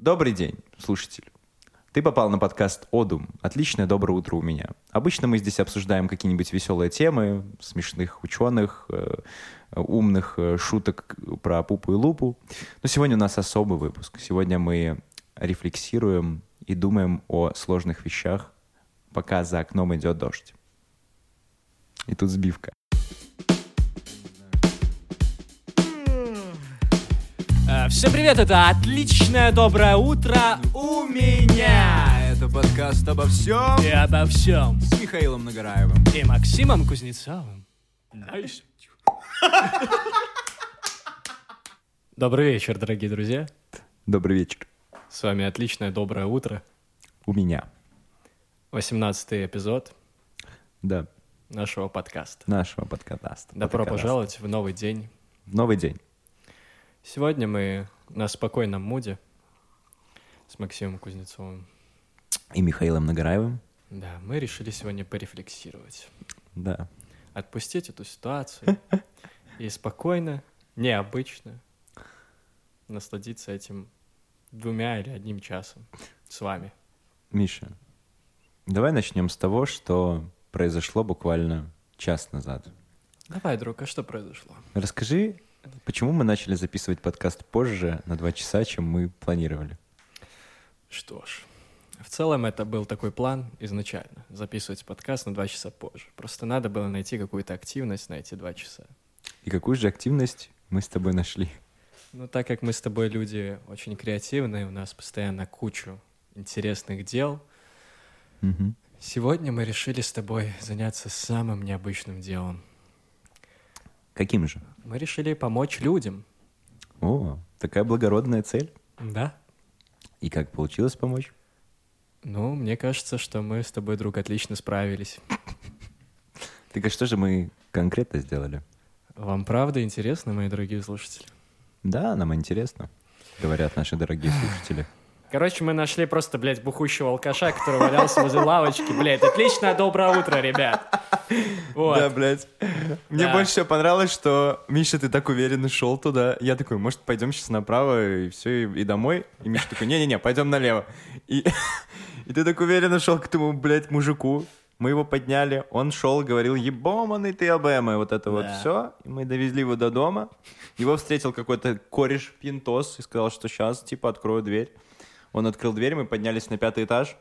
Добрый день, слушатель. Ты попал на подкаст «Одум». Отличное доброе утро у меня. Обычно мы здесь обсуждаем какие-нибудь веселые темы, смешных ученых, э, умных э, шуток про пупу и лупу. Но сегодня у нас особый выпуск. Сегодня мы рефлексируем и думаем о сложных вещах, пока за окном идет дождь. И тут сбивка. Всем привет, это отличное доброе утро у меня Это подкаст обо всем и обо всем с Михаилом Нагораевым. и Максимом Кузнецовым. Nice. Добрый вечер, дорогие друзья. Добрый вечер. С вами отличное доброе утро. У меня. 18 эпизод Да, нашего подкаста. нашего подкаста. Добро Подкаста. пожаловать в новый день. Новый день. Сегодня мы на спокойном муде с Максимом Кузнецовым. И Михаилом Нагораевым. Да, мы решили сегодня порефлексировать. Да. отпустить эту ситуацию и спокойно, необычно насладиться этим двумя или одним часом с вами. Миша, давай начнем с того, что произошло буквально час назад. Давай, друг, а что произошло? Расскажи, почему мы начали записывать подкаст позже на два часа, чем мы планировали? Что ж, в целом это был такой план изначально, записывать подкаст на два часа позже. Просто надо было найти какую-то активность на эти два часа. И какую же активность мы с тобой нашли? Ну, так как мы с тобой люди очень креативные, у нас постоянно кучу интересных дел, Мгм. сегодня мы решили с тобой заняться самым необычным делом. Каким же? Мы решили помочь людям. О, такая благородная цель. Да? И как получилось помочь? Ну, мне кажется, что мы с тобой, друг, отлично справились. Так а что же мы конкретно сделали? Вам правда интересно, мои дорогие слушатели? Да, нам интересно, говорят наши дорогие слушатели. Короче, мы нашли просто, блядь, бухущего алкаша, который валялся возле лавочки. Блядь, отличное доброе утро, ребят. Вот. Да, блядь. Мне Да. больше всего понравилось, что Миша, ты так уверенно шел туда. Я такой, может, пойдем сейчас направо и все, и, и домой? И Миша такой, не-не-не, пойдем налево. И, и ты так уверенно шел к этому, блядь, мужику. Мы его подняли, он шел, говорил, ебоманый ты обэмы, вот это вот Да. все. И мы довезли его до дома. Его встретил какой-то кореш пинтос и сказал, что сейчас, типа, открою дверь. Он открыл дверь, мы поднялись на пятый этаж.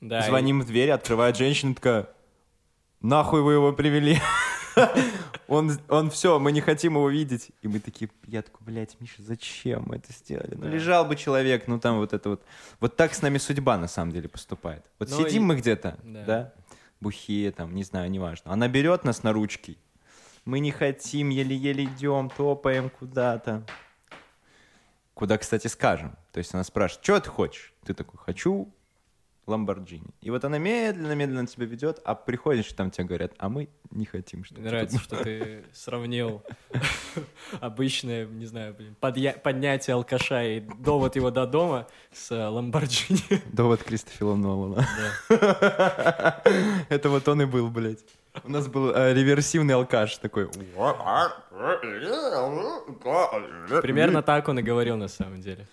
Да, и- Звоним в дверь, открывает женщина, такая, нахуй вы его привели? Он, он все, мы не хотим его видеть. И мы такие, я такой, блядь, Миша, зачем мы это сделали? Ну, лежал бы человек, ну, там вот это вот. Вот так с нами судьба, на самом деле, поступает. Вот Ну сидим и- мы где-то, Да. да. бухие там, не знаю, неважно. Она берет нас на ручки. Мы не хотим, еле-еле идем, топаем куда-то. Куда, кстати, скажем. То есть она спрашивает, что ты хочешь? Ты такой, хочу Ламборджини. И вот она медленно-медленно тебя ведет, а приходишь, там тебе говорят, а мы не хотим, чтобы Мне нравится, что ты сравнил обычное, не знаю, блин, поднятие алкаша и довод его до дома с Ламборджини. Довод Кристофера Нолана. Это вот он и был, блядь. У нас был э, реверсивный алкаш такой. Примерно так он и говорил на самом деле.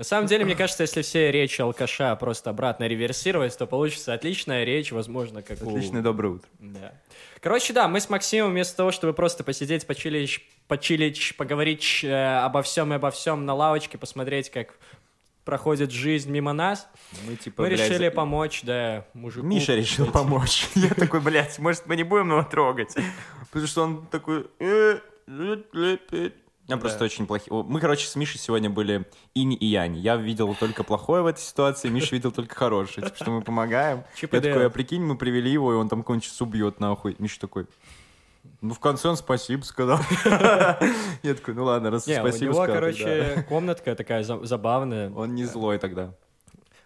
На самом деле, мне кажется, если все речи алкаша просто обратно реверсировать, то получится отличная речь, возможно, как у... Отличное доброе утро. Да. Короче, да, мы с Максимом вместо того, чтобы просто посидеть, почилить, почилить поговорить э, обо всем и обо всем на лавочке, посмотреть, как проходит жизнь мимо нас, Мы типа, мы блядь, решили за- помочь, да, мужику. Миша решил блядь. помочь. Я такой, блядь, может, мы не будем его трогать? Потому что он такой... Я Да. просто очень плохие. Мы, короче, с Мишей сегодня были инь и янь. Я видел только плохое в этой ситуации, Миша видел только хорошее. Типа, что мы помогаем. Чип Я такой, а прикинь, мы привели его, и он там сейчас убьет, нахуй. Миша такой, ну, в конце он спасибо сказал. Я такой, ну ладно, раз Не, у спасибо него, сказал, короче, комнатка такая за- забавная. Он не злой тогда.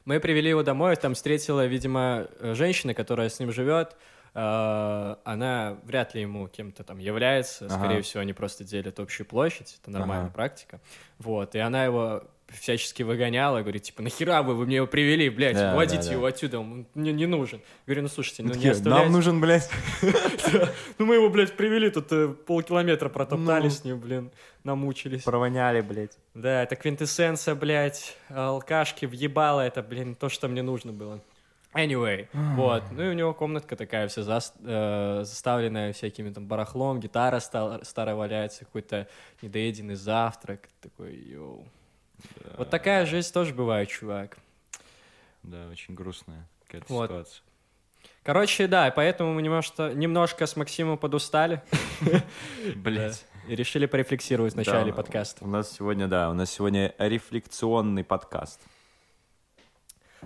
Мы привели его домой, там встретила, видимо, женщина, которая с ним живет. Э, Она вряд ли ему кем-то там является. Ага. Скорее всего, они просто делят общую площадь. Это нормальная Ага. практика. Вот. И она его всячески выгонял, и говорит, типа, нахера вы, вы мне его привели, блядь, Да, уводите да, да. его отсюда, он мне не нужен. Говорю, ну слушайте, ну не Такие, оставляйте. Нам нужен, блядь. Ну мы его, блядь, привели, тут э, полкилометра протоптали Ну. с ним, блин, намучились. Провоняли, блядь. Да, это квинтэссенция, блядь, алкашки, въебало это, блин, то, что мне нужно было. Anyway, вот. Ну и у него комнатка такая вся зас- э, заставленная всякими там барахлом, гитара ста- старая валяется, какой-то недоеденный завтрак. Такой, йоу. Вот такая жизнь тоже бывает, чувак. Да, очень грустная какая-то Вот. ситуация. Короче, да, поэтому мы немножко, немножко с Максимом подустали. Блядь. Да, И решили порефлексировать в начале Да, подкаста. У нас сегодня, да, у нас сегодня рефлекционный подкаст.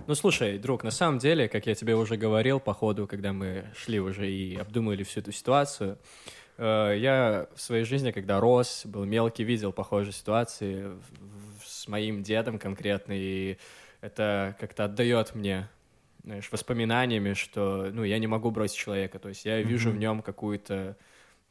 Ну, слушай, друг, на самом деле, как я тебе уже говорил по ходу, когда мы шли уже и обдумывали всю эту ситуацию, э, я в своей жизни, когда рос, был мелкий, видел похожие ситуации с моим дедом конкретно, и это как-то отдает мне знаешь, воспоминаниями, что ну, я не могу бросить человека. То есть я вижу в нем какую-то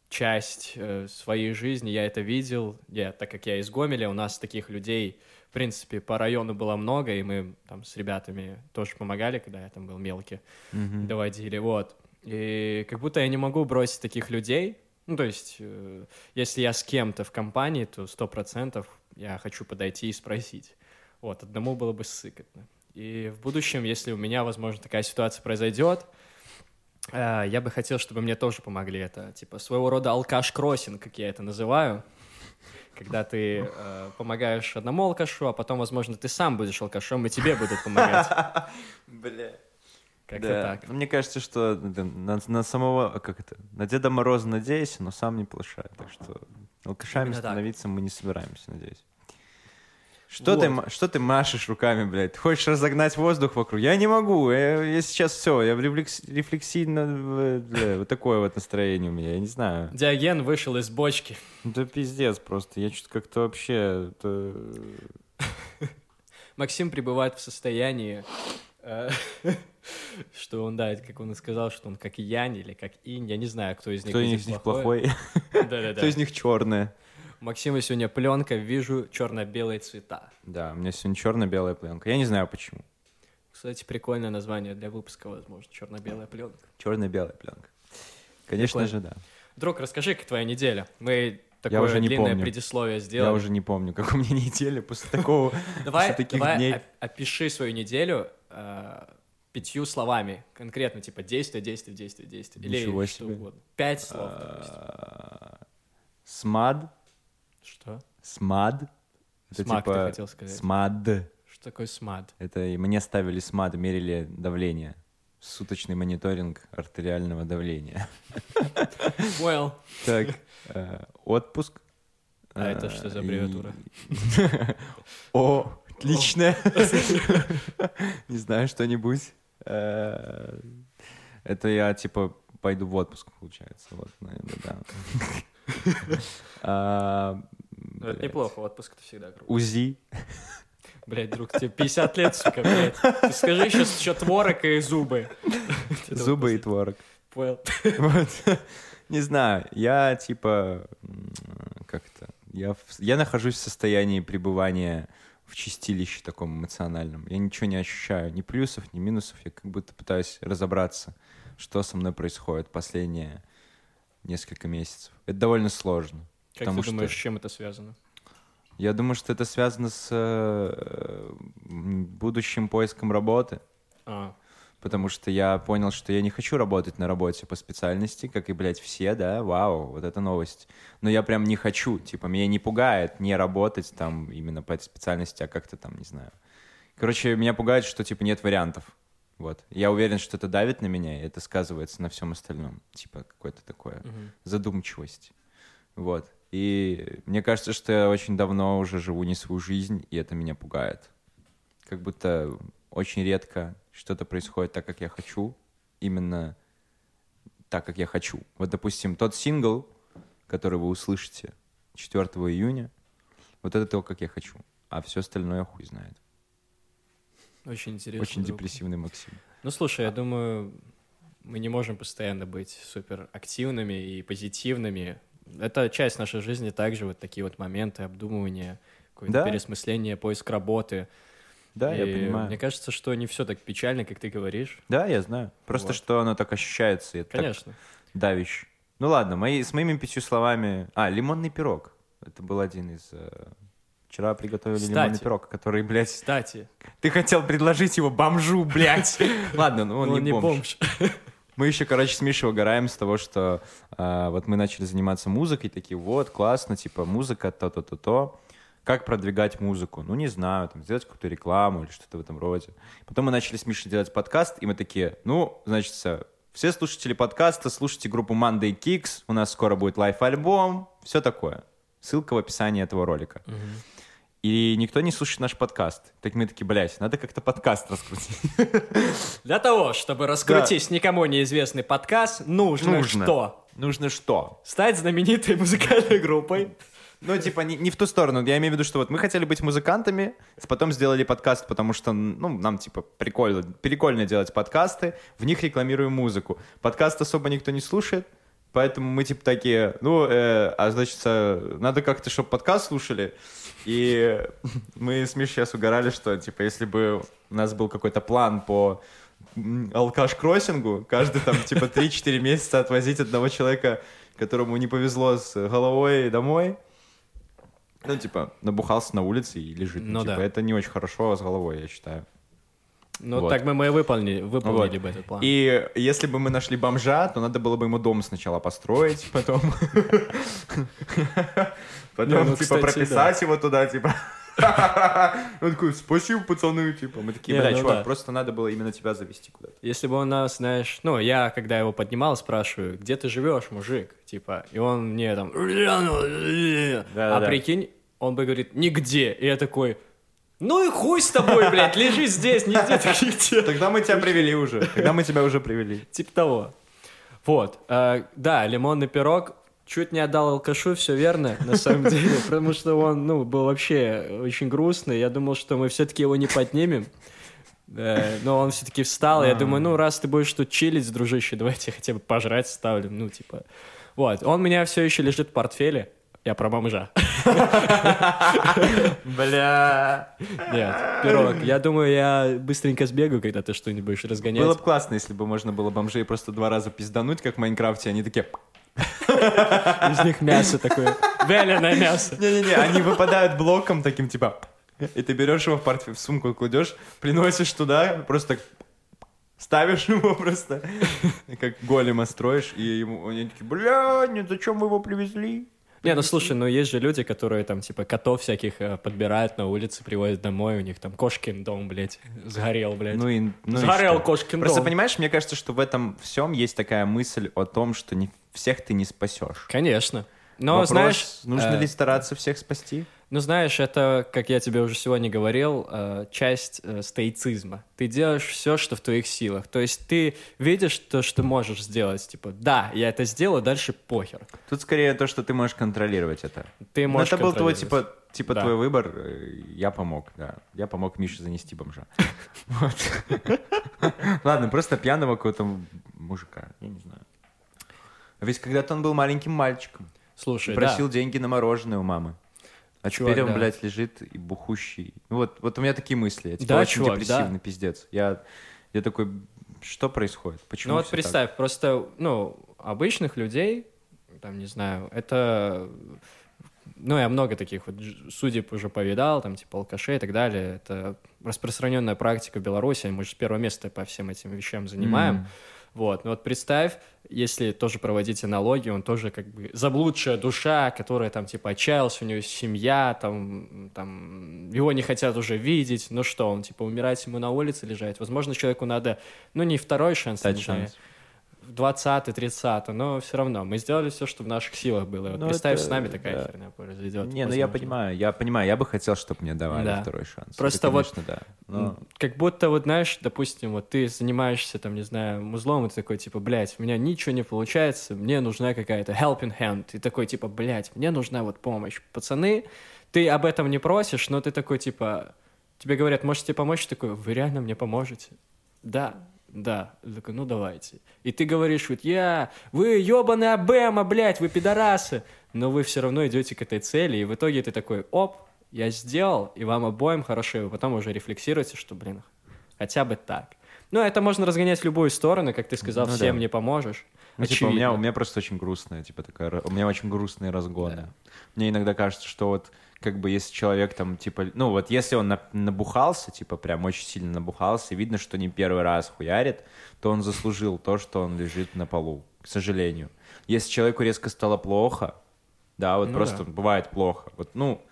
часть э, своей жизни, я это видел. Я, так как я из Гомеля, у нас таких людей, в принципе, по району было много, и мы там с ребятами тоже помогали, когда я там был мелкий, доводили, вот. И как будто я не могу бросить таких людей. Ну, то есть, э, если я с кем-то в компании, то сто процентов я хочу подойти и спросить. Вот, одному было бы сыкотно. И в будущем, если у меня, возможно, такая ситуация произойдет, э, я бы хотел, чтобы мне тоже помогли. Это типа своего рода алкаш-кроссинг, как я это называю. Когда ты э, помогаешь одному алкашу, а потом, возможно, ты сам будешь алкашом, и тебе будут помогать. Бля. Как-то Да. так. Мне кажется, что на, на самого, как это, на Деда Мороза надеюсь, но сам не плашай. Так что алкашами Именно так. становиться мы не собираемся, надеюсь. Что, ты, Вот. ма- что ты машешь руками, блядь? Ты хочешь разогнать воздух вокруг? Я не могу. Я, я сейчас все. Я в рефлекс, рефлексивно... бля, вот такое вот настроение у меня. Я не знаю. Диоген вышел из бочки. Да пиздец просто. Я что-то как-то вообще... это- Максим пребывает в состоянии, э, что он, да, как он и сказал, что он как Янь или как Инь, я не знаю, кто из них Кто из них плохой, Да-да-да. кто из них черный. Максима сегодня пленка, вижу черно-белые цвета. Да, у меня сегодня черно-белая пленка. Я не знаю почему. Кстати, прикольное название для выпуска, возможно, черно-белая пленка. Черно-белая пленка. Конечно Прикольно. же, да. Друг, расскажи, как твоя неделя. Мы такое уже не длинное помню. предисловие сделали. Я уже не помню, как у меня неделя после такого, Давай, после таких давай дней. опиши свою неделю э, пятью словами. Конкретно, типа действие, действие, действие, действие. Или Ничего что себе. угодно. Пять слов, допустим. А, Смад, Что? смад. Это Смак ты типа хотел сказать. Смад. Что такое смад? Это и мне ставили смад, мерили давление. Суточный мониторинг артериального давления. Well, Так, э, отпуск. А это что за Э, аббревиатура? О, отлично. Не знаю, что-нибудь. Э, Это я, типа, пойду в отпуск, получается. Вот, наверное, да. Ну, это неплохо, отпуск это всегда круто. УЗИ. Блять, друг, тебе 50 лет, сука, блядь. Ты скажи сейчас еще творог и зубы. Зубы и творог. Понял. Вот. Не знаю, я типа м, как это, я, в- я нахожусь в состоянии пребывания в чистилище таком эмоциональном. Я ничего не ощущаю, ни плюсов, ни минусов. Я как будто пытаюсь разобраться, что со мной происходит последние несколько месяцев. Это довольно сложно. Как потому ты думаешь, с чем это связано? я думаю, что это связано с э, будущим поиском работы. А, Потому что я понял, что я не хочу работать на работе по специальности, как и, блядь, все, да, вау, вот это новость. Но я прям не хочу, типа, меня не пугает не работать там именно по этой специальности, а как-то там, не знаю. Короче, меня пугает, что, типа, нет вариантов. Вот. Я уверен, что это давит на меня, и это сказывается на всем остальном. Типа, какое-то такое мгм. задумчивость. Вот. И мне кажется, что я очень давно уже живу не свою жизнь, и это меня пугает. Как будто очень редко что-то происходит так, как я хочу, именно так, как я хочу. Вот, допустим, тот сингл, который вы услышите 4 июня, вот это то, как я хочу. А все остальное хуй знает. Очень интересно. Очень друг. депрессивный Максим. Ну, слушай, я думаю, мы не можем постоянно быть супер активными и позитивными. Это часть нашей жизни также, вот такие вот моменты обдумывания, какое-то Да. переосмысление, поиск работы. Да, я И понимаю. Мне кажется, что не все так печально, как ты говоришь. Да, я знаю. Просто Вот. что оно так ощущается. и это так Конечно. давяще. Ну ладно, мои, с моими пятью словами... А, лимонный пирог. Это был один из... э, Вчера приготовили Кстати. лимонный пирог, который, блядь... Кстати, Ты хотел предложить его бомжу, блядь. Ладно, ну он, он не, бомж. Мы еще, короче, с Мишей угораем с того, что а, вот мы начали заниматься музыкой, такие, вот, классно, типа, музыка, то-то-то-то. Как продвигать музыку? Ну, не знаю, там, сделать какую-то рекламу или что-то в этом роде. Потом мы начали с Мишей делать подкаст, и мы такие, ну, значит, э, все слушатели подкаста, слушайте группу Monday Kicks, у нас скоро будет лайф-альбом, все такое. Ссылка в описании этого ролика. И никто не слушает наш подкаст. Так мы такие, блядь, надо как-то подкаст раскрутить. Для того, чтобы раскрутить никому неизвестный подкаст, нужно, Нужно. что? Нужно что? Стать знаменитой музыкальной группой. Ну, типа, не, не в ту сторону. Я имею в виду, что вот мы хотели быть музыкантами, потом сделали подкаст, потому что, ну, нам, типа, прикольно, прикольно делать подкасты, в них рекламируем музыку. Подкаст особо никто не слушает, поэтому мы, типа, такие, ну, э, а, значит, э, надо как-то, чтобы подкаст слушали. И мы с Мишей сейчас угорали, что, типа, если бы у нас был какой-то план по алкаш-кроссингу, каждый там, типа, 3-4 месяца отвозить одного человека, которому не повезло с головой домой, ну, типа, набухался на улице и лежит. Ну типа, да. это не очень хорошо с головой, я считаю. Ну, Вот. так бы мы и выполнили, выполнили Вот. бы этот план. И если бы мы нашли бомжа, то надо было бы ему дом сначала построить, потом... Потом, ну, типа, прописать его туда, типа... Он такой, спасибо, пацаны, типа. Мы такие, бля, ну чувак, просто надо было именно тебя завести куда-то. Если бы он нас, знаешь, ну, я, когда его поднимал, спрашиваю, где ты живешь, мужик? Типа, и он мне там... А прикинь, он бы говорит, нигде. И я такой, ну и хуй с тобой, блядь, лежи здесь, ты нигде. Тогда мы тебя привели уже. Тогда мы тебя уже привели. Типа того. Вот. э, да, лимонный пирог чуть не отдал алкашу, все верно, на самом деле, потому что он, ну, был вообще очень грустный. Я думал, что мы все-таки его не поднимем. Э, Но он все-таки встал, я думаю, ну, раз ты будешь тут чилить, дружище, давайте хотя бы пожрать ставлю, ну, типа... Вот, он у меня все еще лежит в портфеле, я про бомжа. Бля. Нет, пирог. Я думаю, я быстренько сбегаю, когда ты что-нибудь будешь разгонять. Было бы классно, если бы можно было бомжей просто два раза пиздануть, как в Майнкрафте. Они такие... Из них мясо такое, вяленое мясо. Не-не-не, они выпадают блоком таким, типа... И ты берешь его в портфель, в сумку кладешь, приносишь туда, просто так ставишь его просто, как голема строишь, и ему, они такие, бля, нет, зачем вы его привезли? Не, ну слушай, ну есть же люди, которые там типа котов всяких э, подбирают на улице, привозят домой, у них там кошкин дом, блядь, сгорел, блядь. Ну и, ну и Сгорел что? кошкин Просто дом. понимаешь, мне кажется, что в этом всем есть такая мысль о том, что не всех ты не спасешь. Конечно. Но Вопрос, знаешь, нужно э, ли стараться всех спасти? Ну знаешь, это, как я тебе уже сегодня говорил, э, часть э, стоицизма. Ты делаешь все, что в твоих силах. То есть ты видишь то, что можешь сделать, типа, да, я это сделаю, дальше похер. Тут скорее то, что ты можешь контролировать это. Ты Ну, можешь это был твой, типа, типа Да. твой выбор. э, Я помог, да. Я помог Мише занести бомжа. Ладно, просто пьяного какого-то мужика. Я не знаю. Ведь когда-то он был маленьким мальчиком. Слушай, Просил деньги на мороженое у мамы. А Чувак, теперь он, да. блядь, лежит и бухущий. Ну Вот, вот у меня такие мысли. Я типа Да, очень чувак, депрессивный пиздец. Я, я такой, что происходит? Почему Ну вот всё так? представь, просто, ну, обычных людей, там, не знаю, это... Ну, я много таких вот судеб уже повидал, там, типа, алкашей и так далее. Это распространенная практика в Беларуси, мы же с первого места по всем этим вещам занимаем. М. Вот, ну вот представь, если тоже проводить аналогию, он тоже как бы заблудшая душа, которая там типа отчаялась, у есть семья, там, там, его не хотят уже видеть, ну что, он типа умирать ему на улице лежать. Возможно, человеку надо, ну не второй шанс, Дать не знаю, шанс. 20 30 но все равно мы сделали все, что в наших силах было. Вот Ну, представь, это- с нами такая да. херня произойдет. Не, ну я возможно. понимаю, я понимаю, я бы хотел, чтобы мне давали Да. второй шанс. Просто Это, вот- конечно, да. Но- Как будто, вот знаешь, допустим, вот ты занимаешься, там, не знаю, музлом, и ты такой, типа, блядь, у меня ничего не получается, мне нужна какая-то helping hand. И такой, типа, блядь, мне нужна вот помощь. Пацаны, ты об этом не просишь, но ты такой, типа, тебе говорят, можете помочь? Ты такой, вы реально мне поможете? Да, да. Я такой, ну давайте. И ты говоришь, вот я, вы ебаные Абема, блядь, вы пидорасы. Но вы все равно идете к этой цели, и в итоге ты такой, оп, я сделал, и вам обоим хорошо, и вы потом уже рефлексируете, что, блин, хотя бы так. Ну, это можно разгонять в любую сторону, как ты сказал, Ну всем да. не поможешь. Ну, типа, у меня, Очевидно. у меня просто очень грустная, типа, такая, у меня очень грустные разгоны. Да. Мне иногда кажется, что вот, как бы, если человек там, типа, ну, вот если он на- набухался, типа, прям очень сильно набухался, видно, что не первый раз хуярит, то он заслужил то, что он лежит на полу, к сожалению. Если человеку резко стало плохо, да, вот Ну просто да. бывает плохо, вот, ну,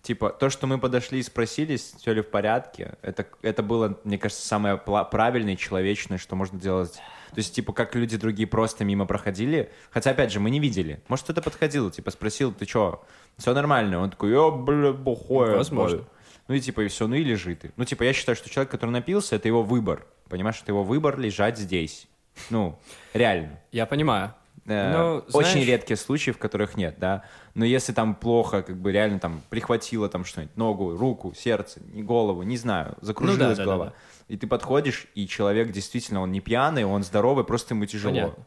Типа, то, что мы подошли и спросили, все ли в порядке, это, это было, мне кажется, самое правильное и человечное, что можно делать. То есть, типа, как люди другие просто мимо проходили. Хотя, опять же, мы не видели. Может, кто-то подходил, типа, спросил, ты чё, все нормально? Он такой, я, бля, бухой. Возможно. Ну и типа, и все, ну и лежи ты. Ну, типа, я считаю, что человек, который напился, это его выбор. Понимаешь, это его выбор лежать здесь. Ну, реально. Я понимаю. Э, Ну, Очень знаешь- редкие случаи, в которых нет, да. Но если там плохо, как бы реально там прихватило там что-нибудь, ногу, руку, сердце, голову, не знаю, закружилась Ну да, да, голова. да, И ты подходишь, и человек действительно, он не пьяный, он здоровый, просто ему тяжело. Понятно.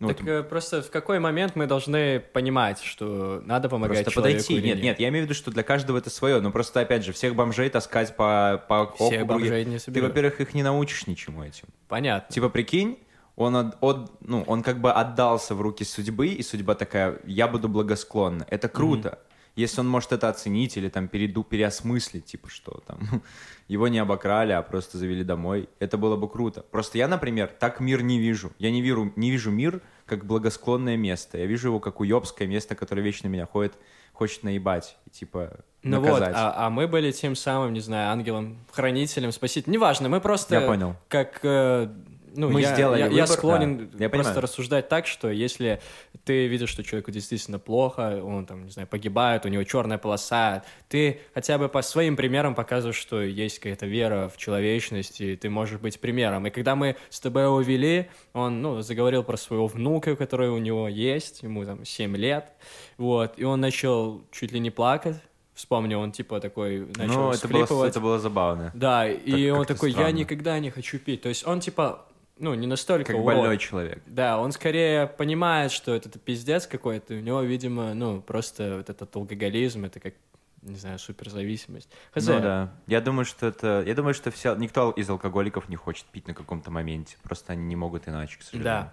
Ну, так вот э, просто в какой момент мы должны понимать, что надо помогать просто человеку подойти. или Нет, нет, я имею в виду, что для каждого это свое. Но просто, опять же, всех бомжей таскать по, по Всех округу. бомжей не Ты, соберешь. во-первых, их не научишь ничему этим. Понятно. Типа, прикинь, он, от- от- ну, он как бы отдался в руки судьбы, и судьба такая, я буду благосклонна. Это круто. Если он может это оценить или там переду, переосмыслить, типа, что там его не обокрали, а просто завели домой, это было бы круто. Просто я, например, так мир не вижу. Я не вижу, не вижу мир как благосклонное место. Я вижу его как уебское место, которое вечно меня ходит, хочет наебать и, типа, Ну вот, наказать. а, а мы были тем самым, не знаю, ангелом, хранителем, спасителем. Неважно, мы просто... Я понял. Как... э, ну, Мы я, сделали я, я выбор, склонен да, я просто понимаю. рассуждать так, что если ты видишь, что человеку действительно плохо, он там, не знаю, погибает, у него черная полоса, ты хотя бы по своим примерам показываешь, что есть какая-то вера в человечность, и ты можешь быть примером. И когда мы с тобой его вели, он, ну, заговорил про своего внука, который у него есть, ему там 7 лет, вот, и он начал чуть ли не плакать, Вспомнил, он типа такой начал ну, это было, это было забавно. Да, и он такой, я странно. никогда не хочу пить. То есть он типа, ну, не настолько Как урод. больной человек. Да, он скорее понимает, что это пиздец какой-то. У него, видимо, ну, просто вот этот алкоголизм, это как, не знаю, суперзависимость. Хз. Ну да. Я думаю, что это. Я думаю, что все. Никто из алкоголиков не хочет пить на каком-то моменте. Просто они не могут иначе, к сожалению. Да.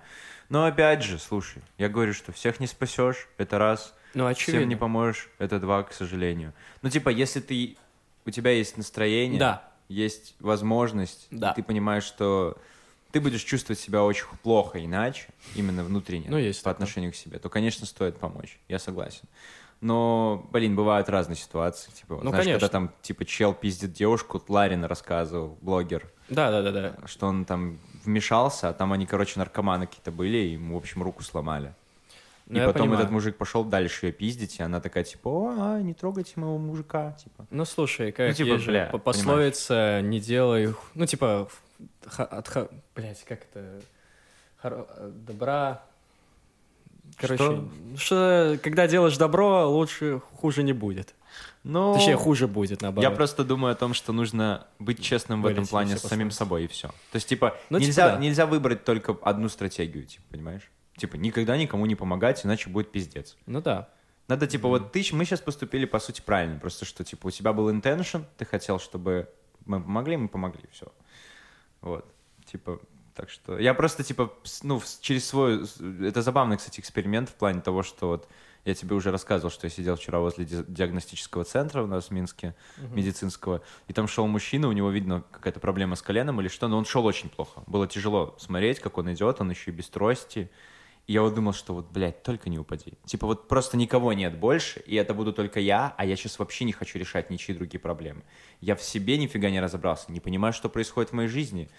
Но опять же, слушай, я говорю, что всех не спасешь, это раз. Ну, очевидно. Всем не поможешь, это два, к сожалению. Ну, типа, если ты. У тебя есть настроение, Да. есть возможность, и Да. ты понимаешь, что ты будешь чувствовать себя очень плохо иначе, именно внутренне, Ну, есть по такое. отношению к себе, то, конечно, стоит помочь. Я согласен. Но, блин, бывают разные ситуации. Типа, Ну, знаешь, конечно. когда там, типа, чел пиздит девушку, Ларин рассказывал, блогер, Да, да, да, да. что он там вмешался, а там они, короче, наркоманы какие-то были, и ему, в общем, руку сломали. Ну, и потом понимаю. этот мужик пошел дальше ее пиздить, и она такая, типа, о, а, не трогайте моего мужика, типа. Ну, слушай, как Ну, типа, бля, по- пословица «не делай...» Ну, типа, от... ха- Блядь, как это... Хоро- Добра... Короче, что? когда делаешь добро, лучше хуже не будет. Ну, Точнее, хуже будет, наоборот. я просто думаю о том, что нужно быть честным в этом плане с самим собой, и все. То есть, типа, Ну, типа, нельзя, да. нельзя выбрать только одну стратегию, типа, понимаешь? Типа, никогда никому не помогать, иначе будет пиздец. Ну да. Надо, типа, вот ты, мы сейчас поступили, по сути, правильно. Просто что, типа, у тебя был intention, ты хотел, чтобы мы помогли, мы помогли, все. Вот. Типа, так что... Я просто, типа, ну, через свой... Это забавный, кстати, эксперимент в плане того, что вот я тебе уже рассказывал, что я сидел вчера возле ди- диагностического центра у нас в Минске, медицинского, и там шел мужчина, у него, видно, какая-то проблема с коленом или что, но он шел очень плохо. Было тяжело смотреть, как он идет, он еще и без трости. И я вот думал, что вот, блядь, только не упади. Типа вот просто никого нет больше, и это буду только я, а я сейчас вообще не хочу решать ничьи другие проблемы. Я в себе нифига не разобрался, не понимаю, что происходит в моей жизни.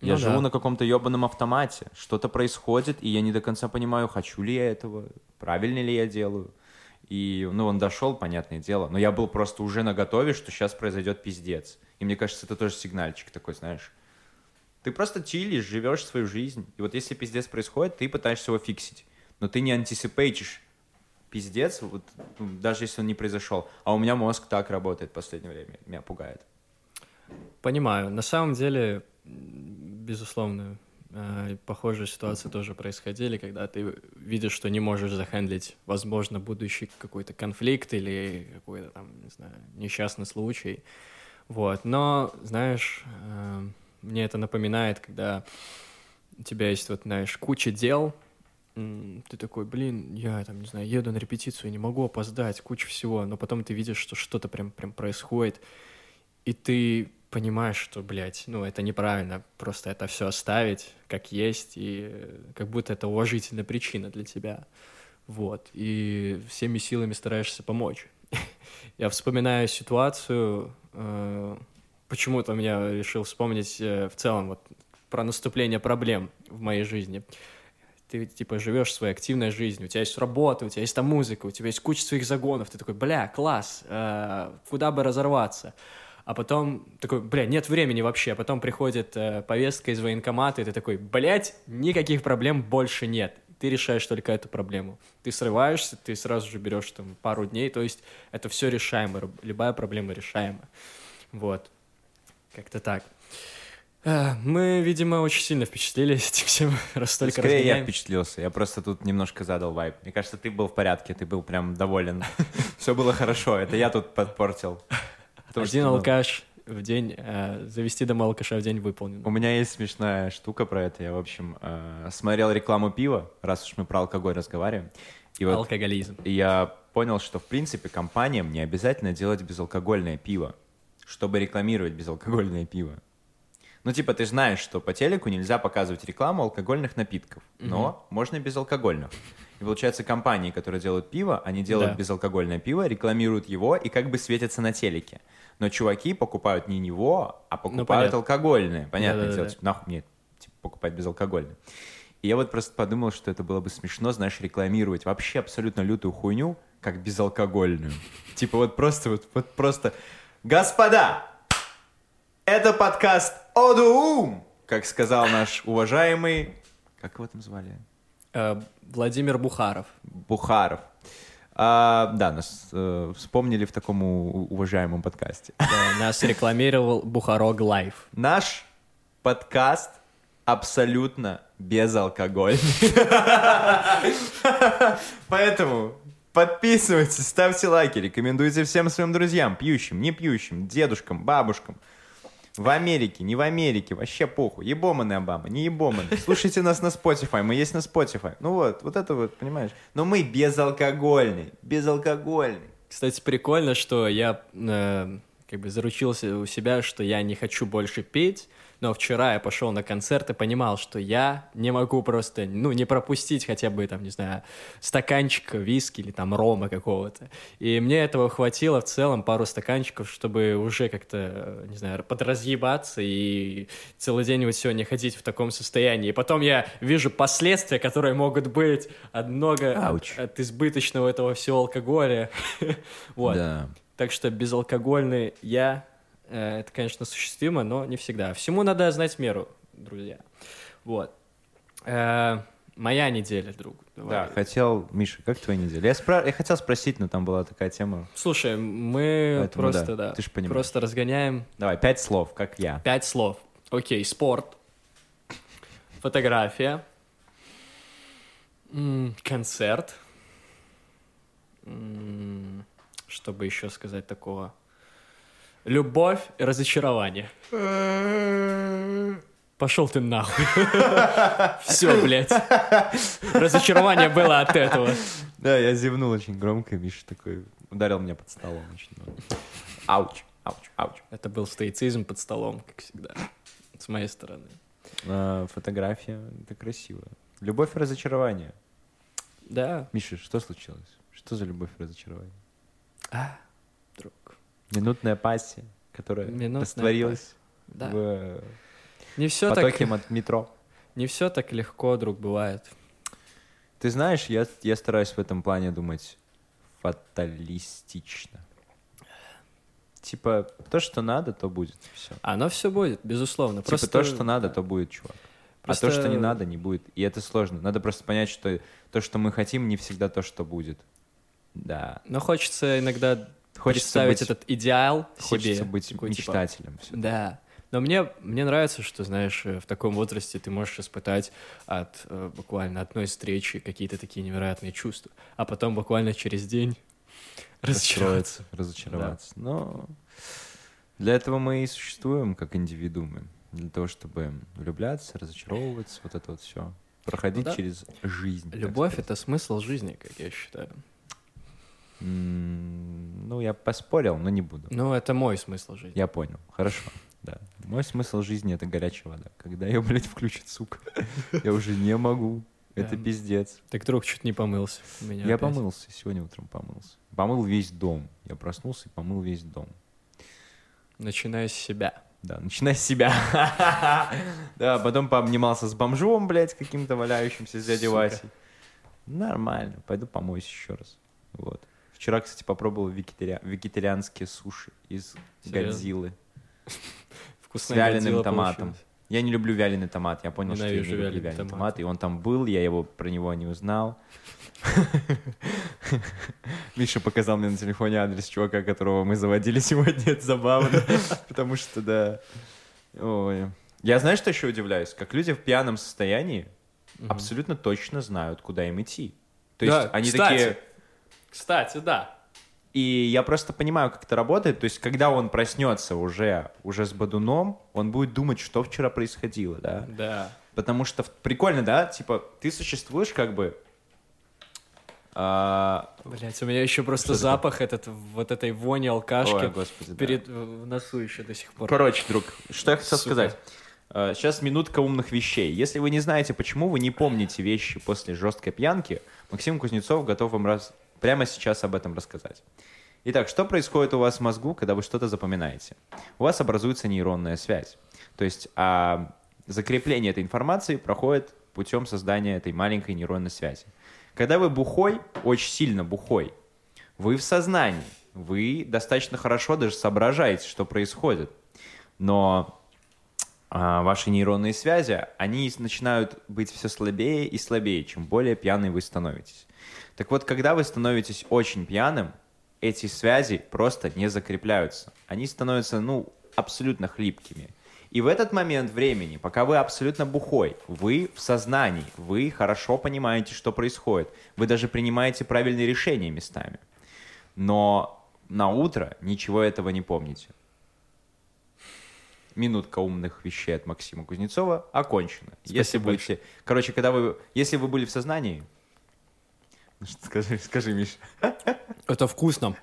Я Ну живу да. на каком-то ебаном автомате. Что-то происходит, и я не до конца понимаю, хочу ли я этого, правильно ли я делаю. И, ну, он дошел, понятное дело, но я был просто уже на готове, что сейчас произойдет пиздец. И мне кажется, это тоже сигнальчик такой, знаешь. Ты просто чилишь, живешь свою жизнь. И вот если пиздец происходит, ты пытаешься его фиксить. Но ты не антисипейтишь пиздец, вот, ну, даже если он не произошел. А у меня мозг так работает в последнее время. Меня пугает. Понимаю. На самом деле, безусловно, Э, Похожие ситуации тоже происходили, когда ты видишь, что не можешь захендлить, возможно, будущий какой-то конфликт или какой-то там, не знаю, несчастный случай. Вот. Но, знаешь, э, мне это напоминает, когда у тебя есть, вот, знаешь, куча дел, ты такой, блин, я там, не знаю, еду на репетицию, не могу опоздать, куча всего, но потом ты видишь, что что-то прям, прям происходит, и ты понимаешь, что, блядь, ну, это неправильно, просто это все оставить как есть, и э, как будто это уважительная причина для тебя. Вот, и всеми силами стараешься помочь. Я вспоминаю ситуацию, э, почему-то меня решил вспомнить э, в целом вот про наступление проблем в моей жизни. Ты, типа, живешь своей активной жизнью, у тебя есть работа, у тебя есть там музыка, у тебя есть куча своих загонов, ты такой, бля, класс, э, куда бы разорваться? А потом такой, бля, нет времени вообще. А потом приходит э, повестка из военкомата, и ты такой, блядь, никаких проблем больше нет. Ты решаешь только эту проблему. Ты срываешься, ты сразу же берешь там пару дней, то есть это все решаемо, любая проблема решаема. Вот. Как-то так. Э, Мы, видимо, очень сильно впечатлились этим всем, раз столько Скорее я разгоняем. впечатлился. Я просто тут немножко задал вайп. Мне кажется, ты был в порядке, ты был прям доволен. Все было хорошо. Это я тут подпортил. Один алкаш в день, э, завести дома алкаша в день выполнен. У меня есть смешная штука про это. Я, в общем, э, смотрел рекламу пива, раз уж мы про алкоголь разговариваем. И вот Алкоголизм. Я понял, что, в принципе, компаниям не обязательно делать безалкогольное пиво, чтобы рекламировать безалкогольное пиво. Ну, типа, ты знаешь, что по телеку нельзя показывать рекламу алкогольных напитков, но можно безалкогольных. И получается, компании, которые делают пиво, они делают Да. безалкогольное пиво, рекламируют его и как бы светятся на телеке. Но чуваки покупают не него, а покупают понятно. алкогольное. Понятное Да-да-да. дело, типа, нахуй мне типа, покупать безалкогольное. И я вот просто подумал, что это было бы смешно, знаешь, рекламировать вообще абсолютно лютую хуйню, как безалкогольную. Типа вот просто, вот, вот просто... Господа, это подкаст Одуум, как сказал наш уважаемый... Как его там звали? Э, Владимир Бухаров. Бухаров. А, да, нас э, вспомнили в таком уважаемом подкасте. Да, нас рекламировал Бухаров Life. Наш подкаст абсолютно безалкогольный. Поэтому подписывайтесь, ставьте лайки, рекомендуйте всем своим друзьям, пьющим, не пьющим, дедушкам, бабушкам. В Америке, не в Америке, вообще похуй. Ебоманы Обама, не ебоманы. Слушайте нас на Spotify, мы есть на Spotify. Ну вот, вот это вот, понимаешь? Но мы безалкогольный, безалкогольный. Кстати, прикольно, что я э, как бы заручился у себя, что я не хочу больше петь, но вчера я пошел на концерт и понимал, что я не могу просто, ну, не пропустить хотя бы, там, не знаю, стаканчик виски или там рома какого-то. И мне этого хватило в целом, пару стаканчиков, чтобы уже как-то, э, не знаю, подразъебаться и целый день вот сегодня ходить в таком состоянии. И потом я вижу последствия, которые могут быть от много Ауч. от избыточного этого всего алкоголя. Вот. Да. Так что безалкогольный я, это, конечно, осуществимо, но не всегда. Всему надо знать меру, друзья. Вот. Э, Моя неделя, друг. давай. Да, хотел, Миша, как твоя неделя? Я, спра- я хотел спросить, но там была такая тема. Слушай, мы Поэтому просто, да, да, ты ж понимаешь. просто разгоняем Давай, пять слов, как я. пять слов. Окей, спорт, фотография, концерт, м, что бы еще сказать такого? Любовь и разочарование. Пошел ты нахуй. Все, блядь. Разочарование было от этого. Да, я зевнул очень громко, и Миша такой ударил меня под столом очень много. Ауч, ауч, ауч. Это был стоицизм под столом, как всегда. С моей стороны. А, фотография, это красиво. Любовь и разочарование. Да. Миша, что случилось? Что за любовь и разочарование? А. Минутная пассия, которая Минутная растворилась Да. в э, Не все так, потоке от метро. не все так легко, друг, бывает. Ты знаешь, я, я стараюсь в этом плане думать фаталистично. Типа, то, что надо, то будет. Все. Оно все будет, безусловно. Типа, Просто то, что надо, то будет, чувак. Просто- А то, что не надо, не будет. И это сложно. Надо просто понять, что то, что мы хотим, не всегда то, что будет. Да. Но хочется иногда Хочется представить быть- этот идеал Хочется себе. быть Такой, типа, мечтателем. всё-таки. Да. Но мне, мне нравится, что, знаешь, э, в таком возрасте ты можешь испытать от э, буквально одной встречи какие-то такие невероятные чувства, а потом буквально через день разочароваться. разочароваться. Но для этого мы и существуем как индивидуумы. Для того, чтобы влюбляться, разочаровываться, вот это вот все. Проходить Ну да. через жизнь. Любовь — это смысл жизни, как я считаю. Ну, я поспорил, но не буду. Ну, это мой смысл жизни. Я понял. Хорошо. Да. Мой смысл жизни — это горячая вода. Когда ее, блядь, включит, сука, я уже не могу. Это Да. пиздец. Так друг чуть не помылся. меня Я опять. помылся, сегодня утром помылся. Помыл весь дом. Я проснулся и помыл весь дом. Начиная с себя. Да, начиная с себя. Да, потом пообнимался с бомжом, блядь, каким-то валяющимся с дядей. Васей. Нормально, пойду помоюсь еще раз. Вот. Вчера, кстати, попробовал вегетари- вегетарианские суши из Серьезно? Годзиллы. Вкусная С вяленым Годзилла томатом. получилась. Я не люблю вяленый томат. Я понял, что я не Ненавижу люблю вяленый томат. томат. И он там был, я его про него не узнал. Миша показал мне на телефоне адрес чувака, которого мы заводили сегодня. Это забавно. Потому что, да. Ой. Я знаю, что еще удивляюсь? Как люди в пьяном состоянии абсолютно точно знают, куда им идти. То есть они такие... Кстати, да. И я просто понимаю, как это работает. То есть, когда он проснется уже, уже с бодуном, он будет думать, что вчера происходило, да? Да. Потому что прикольно, да? Типа, ты существуешь как бы... а, Блять, у меня еще просто Что такое? запах этот, вот этой вони алкашки Ой, господи, да. перед э, в носу еще до сих пор. Короче, друг, что я хотел Сука. сказать. А, Сейчас минутка умных вещей. Если вы не знаете, почему вы не помните вещи после жесткой пьянки, Максим Кузнецов готов вам раз... прямо сейчас об этом рассказать. Итак, что происходит у вас в мозгу, когда вы что-то запоминаете? У вас образуется нейронная связь. То есть а, закрепление этой информации проходит путем создания этой маленькой нейронной связи. Когда вы бухой, очень сильно бухой, вы в сознании, вы достаточно хорошо даже соображаете, что происходит. Но а, ваши нейронные связи, они начинают быть все слабее и слабее, чем более пьяный вы становитесь. Так вот, когда вы становитесь очень пьяным, эти связи просто не закрепляются. Они становятся, ну, абсолютно хлипкими. И в этот момент времени, пока вы абсолютно бухой, вы в сознании, вы хорошо понимаете, что происходит. Вы даже принимаете правильные решения местами. Но на утро ничего этого не помните. Минутка умных вещей от Максима Кузнецова окончена. если Спасибо будете, короче, когда вы, если вы были в сознании, скажи, скажи, Миша. Это вкусно.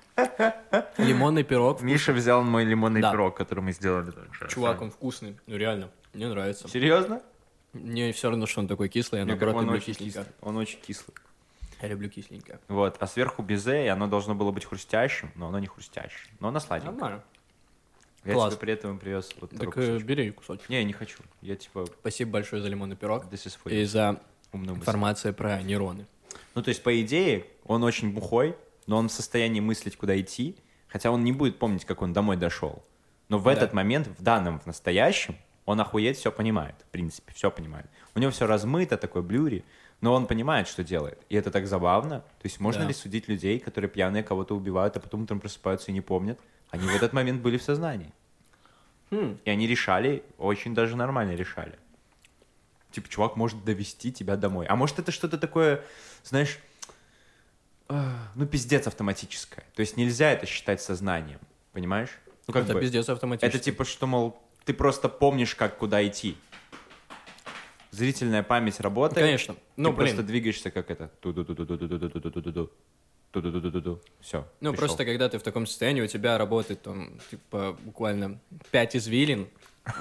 Лимонный пирог. Миша взял мой лимонный Да. пирог, который мы сделали только что. Чувак, он вкусный. Ну реально, мне нравится. Серьезно? Мне все равно, что он такой кислый, я Мне наоборот он люблю очень кисленькое. кислый. Он очень кислый. Я люблю кисленькое. Вот, а сверху безе, и оно должно было быть хрустящим, но оно не хрустящее. Но оно сладенькое. Нормально. Я Класс. тебе при этом привез вот такой Так э, кусочек. бери кусочек. Не, я не хочу. Я типа, Спасибо большое за лимонный пирог и за Умную информацию про нейроны. Ну, то есть, по идее, он очень бухой, но он в состоянии мыслить, куда идти, хотя он не будет помнить, как он домой дошел. Но в Да. этот момент, в данном, в настоящем, он охуеть все понимает, в принципе, все понимает. У него все размыто, такой блюри, но он понимает, что делает. И это так забавно. То есть можно Да. ли судить людей, которые пьяные кого-то убивают, а потом утром просыпаются и не помнят? Они в этот момент были в сознании. Хм. И они решали, очень даже нормально решали. Типа, чувак может довести тебя домой. А может, это что-то такое, знаешь, а, ну, пиздец автоматическое. То есть нельзя это считать сознанием, понимаешь? Ну, как это бы, пиздец автоматическое. Это типа, что, мол, ты просто помнишь, как куда идти. Зрительная память работает. Конечно. Ну, ты блин. просто двигаешься, как это. Все. Ну, пришел. просто когда ты в таком состоянии, у тебя работает там, типа, буквально 5 извилин.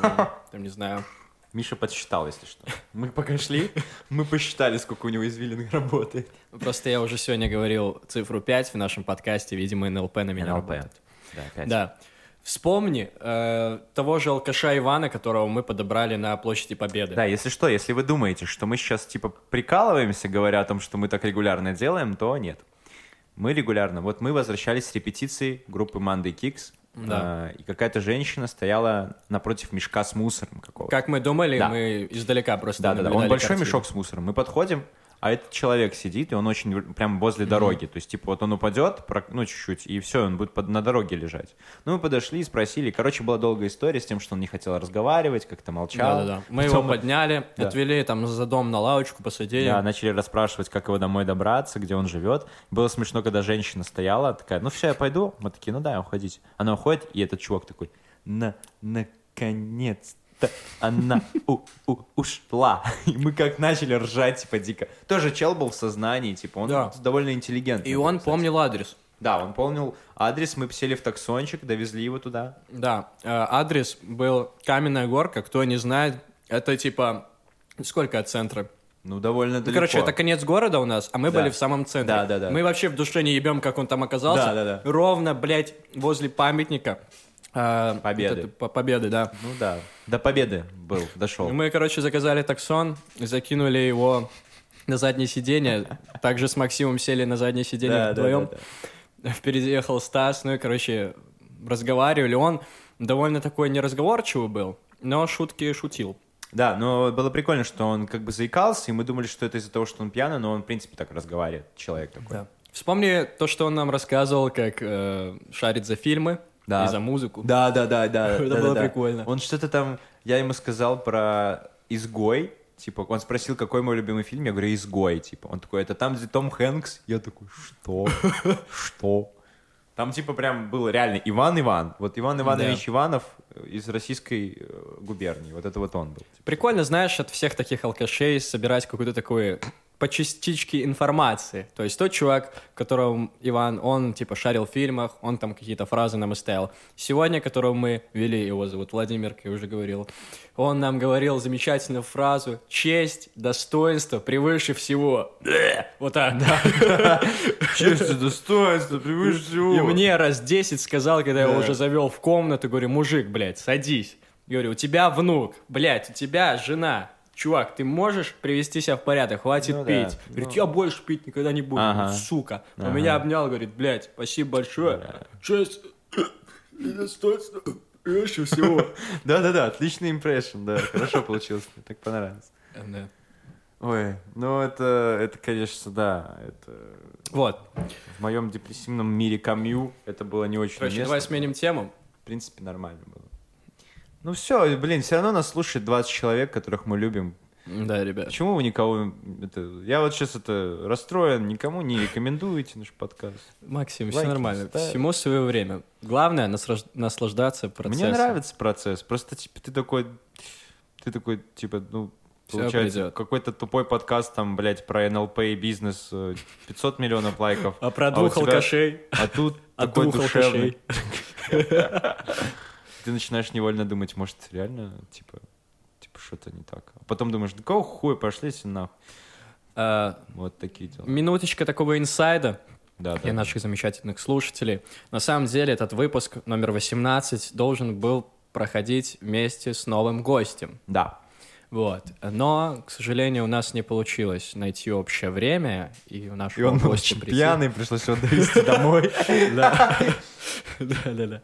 Там, не знаю, Миша подсчитал, если что. Мы пока шли, мы посчитали, сколько у него извилин работает. Просто я уже сегодня говорил цифру 5 в нашем подкасте, видимо, НЛП на меня НЛП. работает. Да, опять. Да. Вспомни э, того же алкаша Ивана, которого мы подобрали на площади Победы. Да, если что, если вы думаете, что мы сейчас типа прикалываемся, говоря о том, что мы так регулярно делаем, то нет. Мы регулярно. Вот мы возвращались с репетиции группы Monday Kicks, Да. э, и какая-то женщина стояла напротив мешка с мусором какого-то. Как мы думали, Да. мы издалека просто Да, да, да. Он большой картину. мешок с мусором. Мы подходим, а этот человек сидит, и он очень в- прям возле дороги. То есть, типа, вот он упадет, ну, чуть-чуть, и все, он будет под- на дороге лежать. Ну, мы подошли, спросили. Короче, была долгая история с тем, что он не хотел разговаривать, как-то молчал. Да-да-да. Мы Потом его подняли, Да. отвели там за дом на лавочку, посадили. Да, начали расспрашивать, как его домой добраться, где он живет. Было смешно, когда женщина стояла, такая, ну все, я пойду. Мы такие, ну да, уходите. Она уходит, и этот чувак такой, на, наконец-то она у- у- ушла. И мы как начали ржать, типа, дико. Тоже чел был в сознании, типа, он Да. довольно интеллигентный. И был, он кстати. помнил адрес. Да, он помнил адрес, мы сели в таксончик, довезли его туда. Да, э, адрес был Каменная Горка, кто не знает, это типа... Сколько от центра? Ну, довольно Ну, далеко. короче, это конец города у нас, а мы Да. были в самом центре. Да, да, да. Мы вообще в душе не ебем, как он там оказался. Да, да, да. Ровно, блядь, возле памятника. Э, Победы. вот это, по- Победы, да. Ну да, до победы был, дошел. Мы, короче, заказали таксон, закинули его на заднее сиденье. Также с Максимом сели на заднее сиденье Да, да, вдвоем. да, да. Впереди ехал Стас, ну и, короче, разговаривали. Он довольно такой неразговорчивый был, но шутки шутил. Да, но было прикольно, что он как бы заикался, и мы думали, что это из-за того, что он пьяный, но он, в принципе, так разговаривает, человек такой. Вспомни то, что он нам рассказывал, как э, шарит за фильмы Да. и за музыку. Да, да, да, да. Это да, было да, да. прикольно. Он что-то там, я ему сказал про «Изгой», типа, он спросил, какой мой любимый фильм, я говорю, «Изгой», типа. Он такой, это там, где Том Хэнкс? Я такой, что? Что? Там, типа, прям был реально Иван Иван. Вот Иван Иванович Иванов из российской э, губернии. Вот это вот он был. Прикольно, знаешь, от всех таких алкашей собирать какую-то такую по частичке информации. То есть тот чувак, которого Иван, он типа шарил в фильмах, он там какие-то фразы нам оставил. Сегодня, которого мы вели, его зовут Владимир, как я уже говорил, он нам говорил замечательную фразу «Честь, достоинство превыше всего». Вот так. Честь и достоинство превыше всего. И мне раз 10 сказал, когда я его уже завел в комнату, говорю, мужик, блядь, садись. Говорю, у тебя внук, блядь, у тебя жена. Чувак, ты можешь привести себя в порядок, хватит Ну да, пить. Говорит, ну. я больше пить никогда не буду, Ага. сука. Он Ага. меня обнял, говорит, блядь, спасибо большое. Честь и достоинство превыше всего. Да-да-да, отличный импрессион, да, хорошо получилось, мне так понравилось. Да. Ой, ну это, это, конечно, да, это Вот, в моем депрессивном мире камью это было не очень короче, давай сменим тему. В принципе, нормально было. Ну все, блин, все равно нас слушает 20 человек, которых мы любим. Да, ребят. Почему вы никого... Это, я вот сейчас это расстроен, никому не рекомендуете наш подкаст. Максим, все нормально. ставь. Всему свое время. Главное наслаждаться процессом. Мне нравится процесс, просто типа ты такой... Ты такой, типа, ну, получается, какой-то тупой подкаст там, блядь, про НЛП и бизнес, э, 500 миллионов лайков. А про у двух тебя- алкашей? А тут От такой душевный. Ты начинаешь невольно думать, может, реально, типа, типа что-то не так. А потом думаешь, да кого хуя, пошли нахуй. А, Вот такие дела. Минуточка такого инсайда Да, для да. наших замечательных слушателей. На самом деле этот выпуск номер 18 должен был проходить вместе с новым гостем. Да. Вот. Но, к сожалению, у нас не получилось найти общее время, и у И нашего он был гостя очень прийти. пьяный, пришлось его довести домой. Да. Да, да, да.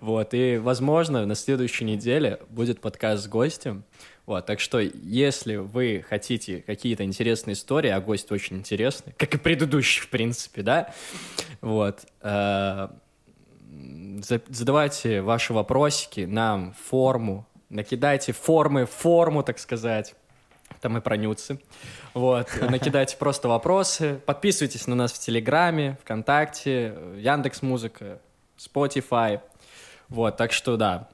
Вот, и, возможно, на следующей неделе будет подкаст с гостем. Вот, так что, если вы хотите какие-то интересные истории, а гость очень интересный, как и предыдущий, в принципе, да, вот, э, за- задавайте ваши вопросики нам в форму, накидайте формы, форму, так сказать, там и про нюцы. Вот, накидайте просто вопросы, подписывайтесь на нас в Телеграме, ВКонтакте, Яндекс Музыка, Spotify. Вот, так что да.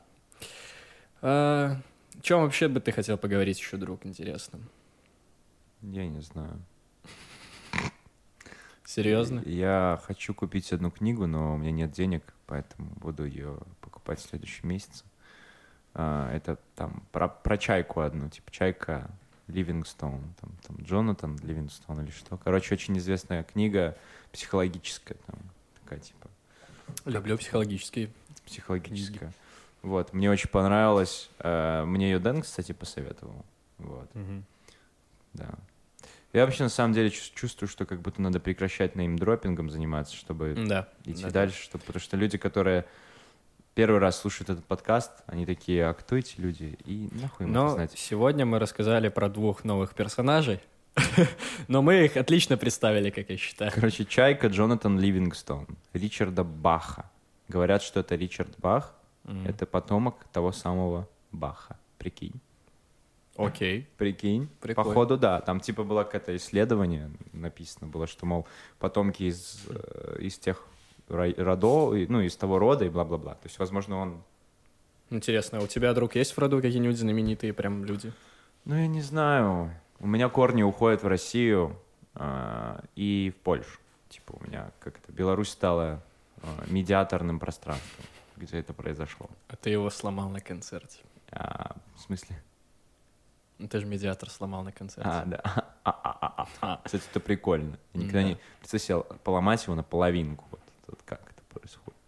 Э, О чем вообще бы ты хотел поговорить еще, друг, интересно? Я не знаю. Серьезно? Я хочу купить одну книгу, но у меня нет денег, поэтому буду ее покупать в следующем месяце. А, Это там про, про чайку одну, типа чайка Ливингстоун, там, там Джонатан Ливингстоун или что. Короче, очень известная книга психологическая, там, такая типа Люблю психологические. психологическая. Вот, мне очень понравилось. Э, Мне ее Дэн, кстати, посоветовал. Вот, да. Я вообще на самом деле чувс- чувствую, что как будто надо прекращать неймдропингом заниматься, чтобы Да. идти да. дальше, чтобы, потому что люди, которые первый раз слушают этот подкаст, они такие, а кто эти люди? И нахуй им Но знать. сегодня мы рассказали про двух новых персонажей. Но мы их отлично представили, как я считаю. Короче, Чайка Джонатан Ливингстон, Ричарда Баха. Говорят, что это Ричард Бах, это потомок того самого Баха. Прикинь. Окей. Прикинь. Прикольно. Походу, да. Там типа было какое-то исследование, написано было, что, мол, потомки из, э, из тех родов, и- ну, из того рода и бла-бла-бла. То есть, возможно, он... Интересно, а у тебя, друг, есть в роду какие-нибудь знаменитые прям люди? Ну, я не знаю. У меня корни уходят в Россию а, и в Польшу. Типа у меня как это, Беларусь стала а, медиаторным пространством, где это произошло. А ты его сломал на концерте. А, в смысле? Ну, Ты же медиатор сломал на концерте. А, да. А-а-а-а. Кстати, это прикольно. Я никогда Да. не представлял себе поломать его на половинку. Вот, как это происходит.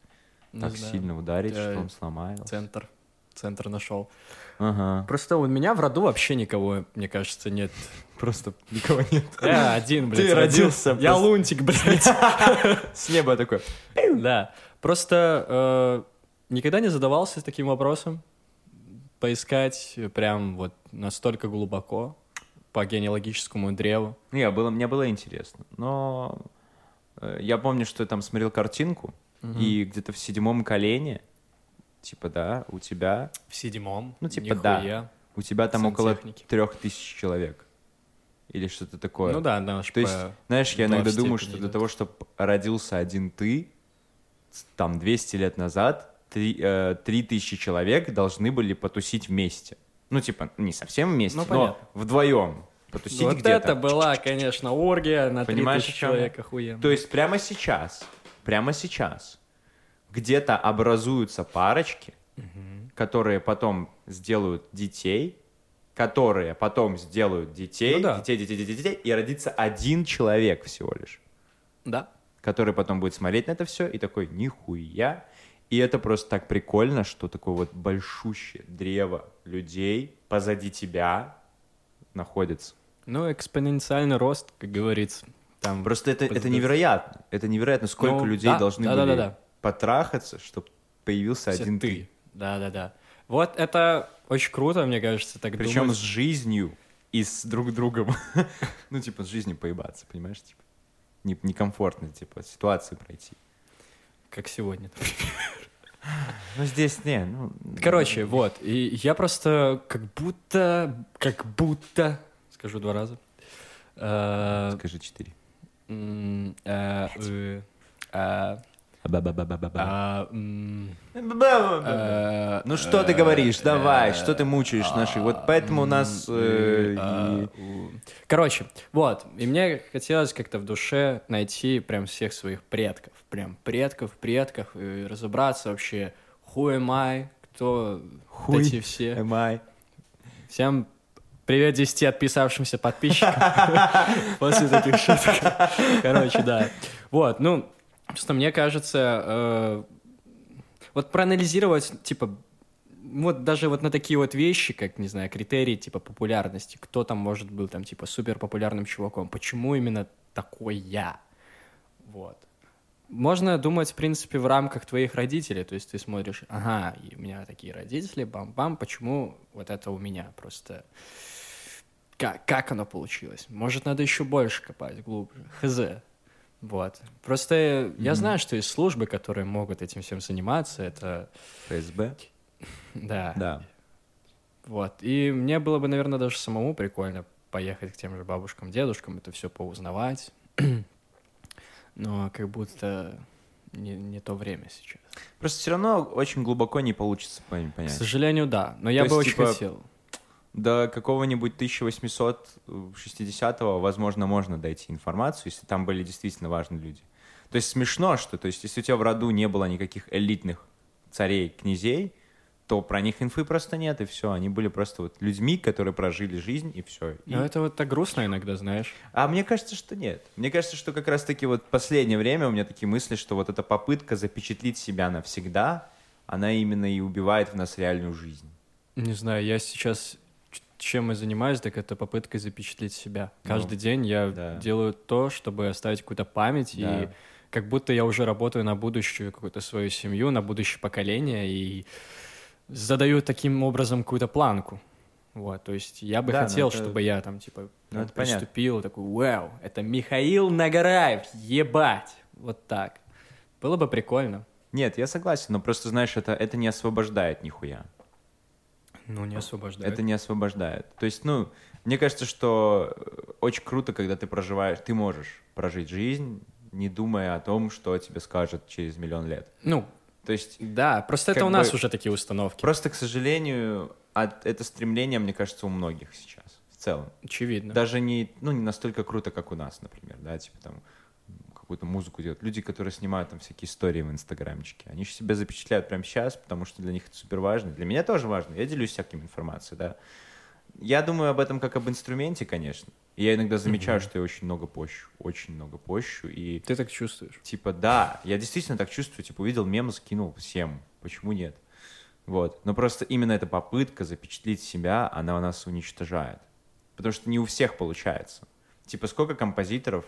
Не так знаю. сильно ударить, Я что он сломается. Центр. Центр нашел. Ага. Просто у меня в роду вообще никого, мне кажется, нет. Просто никого нет. Я один, блядь, Ты родился Я лунтик, блядь. С неба такой. Да. Просто э, никогда не задавался таким вопросом. Поискать прям вот настолько глубоко по генеалогическому древу. Не, было, мне было интересно. Но я помню, что я там смотрел картинку, и где-то в седьмом колене, типа, да, у тебя, В седьмом. Ну, типа, да. Нихуя. у тебя там около трех тысяч человек. Или что-то такое. Ну да, наш То есть, знаешь, я да, иногда думаю, что для идет. того, чтобы родился один ты, там 200 лет назад, три, э, три тысячи человек должны были потусить вместе. Ну, типа, не совсем вместе, Ну, но понятно. вдвоем. Потусить Вот где-то. это была, конечно, оргия на Понимаешь, 3000 о чем я? человек, охуенно. То есть прямо сейчас, прямо сейчас где-то образуются парочки, которые потом сделают детей, которые потом сделают детей, Ну да. детей, детей, детей, детей, и родится один человек всего лишь, Да. который потом будет смотреть на это все и такой, нихуя. И это просто так прикольно, что такое вот большущее древо людей позади тебя находится. Ну, экспоненциальный рост, как говорится. Там Просто это, это Подожди. невероятно. Это невероятно, сколько Ну, людей да, должны да, да, были да, да. потрахаться, чтобы появился все один ты. Да-да-да. Вот это очень круто, мне кажется, так Причем думать. с жизнью и с друг другом. ну, типа, с жизнью поебаться, понимаешь? Типа, не- некомфортно, типа, ситуацию пройти. Как сегодня. Ну, здесь не, ну... Короче, вот. И я просто как будто, как будто, скажу два раза, э, Скажи четыре. э, э, э, а, э, Ну что ты э, говоришь? Давай, э, что ты мучаешь наши? Вот поэтому у нас... э, а. Короче, вот, и мне хотелось как-то в душе найти прям всех своих предков, прям предков, предков, и разобраться вообще, who am I, кто Хуй эти все. am I? Всем привет 10 отписавшимся подписчикам после таких шуток. Короче, да. Вот, ну, просто мне кажется, э, вот проанализировать, типа, вот даже вот на такие вот вещи, как, не знаю, критерии, типа, популярности, кто там может был, там, типа, супер популярным чуваком, почему именно такой я? Вот. Можно думать, в принципе, в рамках твоих родителей. То есть ты смотришь, ага, у меня такие родители, бам-бам, почему вот это у меня? Просто как, как оно получилось? Может, надо еще больше копать, глубже. Хз. Вот. Просто я знаю, что есть службы, которые могут этим всем заниматься. Это, ФСБ? да. Да. Вот. И мне было бы, наверное, даже самому прикольно поехать к тем же бабушкам, дедушкам, это все поузнавать. Но как будто не, не то время сейчас. Просто все равно очень глубоко не получится пон- К понять. сожалению, да. Но я То бы есть, очень типа, хотел. До какого-нибудь 1860-го, возможно, можно дойти информацию, если там были действительно важные люди. То есть смешно, что, то есть, если у тебя в роду не было никаких элитных царей, князей, то про них инфы просто нет, и все. Они были просто вот людьми, которые прожили жизнь, и все. Но это вот так грустно иногда, знаешь. А мне кажется, что нет. Мне кажется, что как раз-таки вот последнее время у меня такие мысли, что вот эта попытка запечатлить себя навсегда, она именно и убивает в нас реальную жизнь. Не знаю, я сейчас чем я занимаюсь, так это попыткой запечатлеть себя. Ну, Каждый день я да. делаю то, чтобы оставить какую-то память, и Да. как будто я уже работаю на будущую какую-то свою семью, на будущее поколение, и задаю таким образом какую-то планку. Вот, то есть я бы Да, ну хотел, это- чтобы я там, типа, Ну, это понятно. приступил, такой, вау, это Михаил Нагараев, ебать! Вот так. Было бы прикольно. Нет, я согласен, но просто, знаешь, это, это не освобождает нихуя. Ну, не освобождает. Это не освобождает. То есть, ну, мне кажется, что э, очень круто, когда ты проживаешь, ты можешь прожить жизнь, не думая о том, что тебе скажут через миллион лет. Ну, То есть, да, просто это у нас бы- уже такие установки. просто, к сожалению, от- это стремление, мне кажется, у многих сейчас, в целом. Очевидно. Даже не, ну, не настолько круто, как у нас, например, да, типа там какую-то музыку делают. Люди, которые снимают там всякие истории в инстаграмчике, они же себя запечатляют прямо сейчас, потому что для них это супер важно. Для меня тоже важно. Я делюсь всяким информацией, да. Я думаю об этом как об инструменте, конечно. И я иногда замечаю, что я очень много пощу, очень много пощу, и Ты так чувствуешь? Типа, да, я действительно так чувствую, типа, увидел мем, скинул всем, почему нет? Вот, но просто именно эта попытка запечатлеть себя, она нас уничтожает. Потому что не у всех получается. Типа, сколько композиторов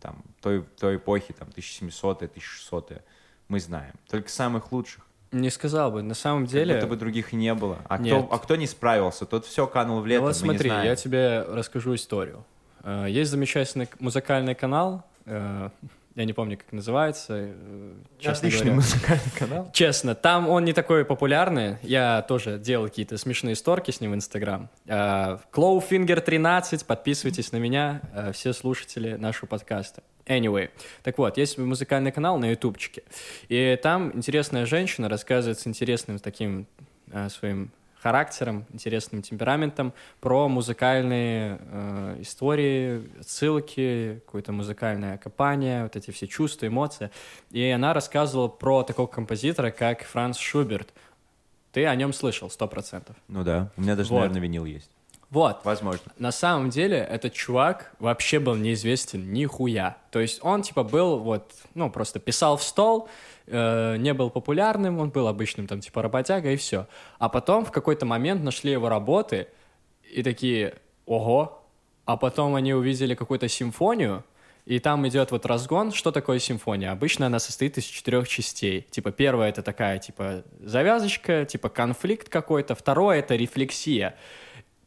там той, той эпохи, там, 1700-е, 1600-е, мы знаем. Только самых лучших. Не сказал бы. На самом Как деле... будто бы других и не было. А кто, Нет. а кто не справился, тот все канул в лето, Ну вот смотри, я тебе расскажу историю. Э, Есть замечательный музыкальный канал, э, я не помню, как называется, э, честно Отличный говоря. музыкальный канал. Честно, там он не такой популярный. Я тоже делал какие-то смешные сторки с ним в Инстаграм. Э, Clawfinger 13, подписывайтесь на меня, э, все слушатели нашего подкаста. Anyway, так вот, есть музыкальный канал на ютубчике, и там интересная женщина рассказывает с интересным таким э, своим характером, интересным темпераментом про музыкальные э, истории, ссылки, какое-то музыкальное копание, вот эти все чувства, эмоции. И она рассказывала про такого композитора, как Франц Шуберт. Ты о нем слышал, сто процентов. Ну да, у меня даже, Вот. наверное, винил есть. Вот. Возможно. На самом деле этот чувак вообще был неизвестен нихуя. То есть он типа был вот, ну просто писал в стол, э, не был популярным, он был обычным там типа работяга и все. А потом в какой-то момент нашли его работы и такие, ого. А потом они увидели какую-то симфонию, и там идет вот разгон. Что такое симфония? Обычно она состоит из четырех частей. Типа первая это такая типа завязочка, типа конфликт какой-то. Второе это рефлексия.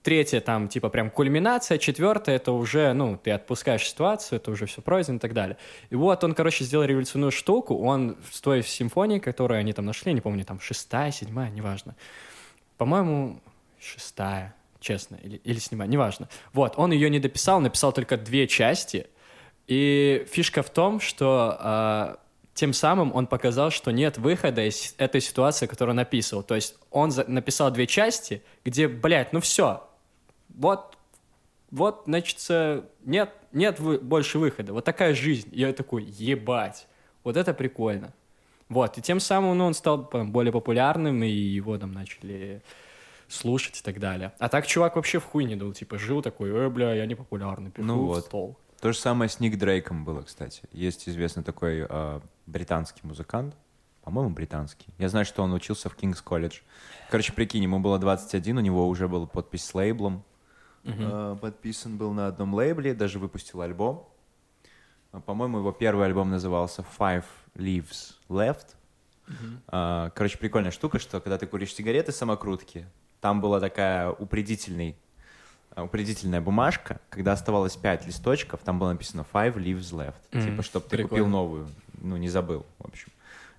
Третье там типа прям кульминация, четвертое это уже, ну, ты отпускаешь ситуацию, это уже все пройдено и так далее. И вот он, короче, сделал революционную штуку, он в той симфонии, которую они там нашли, не помню, там шестая, седьмая, неважно. По-моему, шестая, честно, или, или седьмая, неважно. Вот, он ее не дописал, написал только две части, и фишка в том, что а, тем самым он показал, что нет выхода из этой ситуации, которую он описывал. То есть он написал две части, где, блядь, ну все, вот, вот, значит, нет, нет вы- больше выхода. Вот такая жизнь. И я такой, ебать, вот это прикольно. Вот, и тем самым ну, он стал там, более популярным, и его там начали слушать и так далее. А так чувак вообще в хуй не дал, типа, жил такой, э, бля, я не популярный, пишу Ну в вот. стол. То же самое с Ник Дрейком было, кстати. Есть известный такой э, британский музыкант, по-моему, британский. Я знаю, что он учился в Кингс колледж. Короче, прикинь, ему было 21, у него уже была подпись с лейблом. Э, подписан был на одном лейбле, даже выпустил альбом. А, По-моему, его первый альбом назывался Five Leaves Left. А, Короче, прикольная штука, что когда ты куришь сигареты самокрутки, там была такая упредительный, а, упредительная бумажка, когда оставалось 5 листочков, там было написано Five Leaves Left. Мгм, Типа, чтобы ты прикольно. купил новую, ну, не забыл, в общем.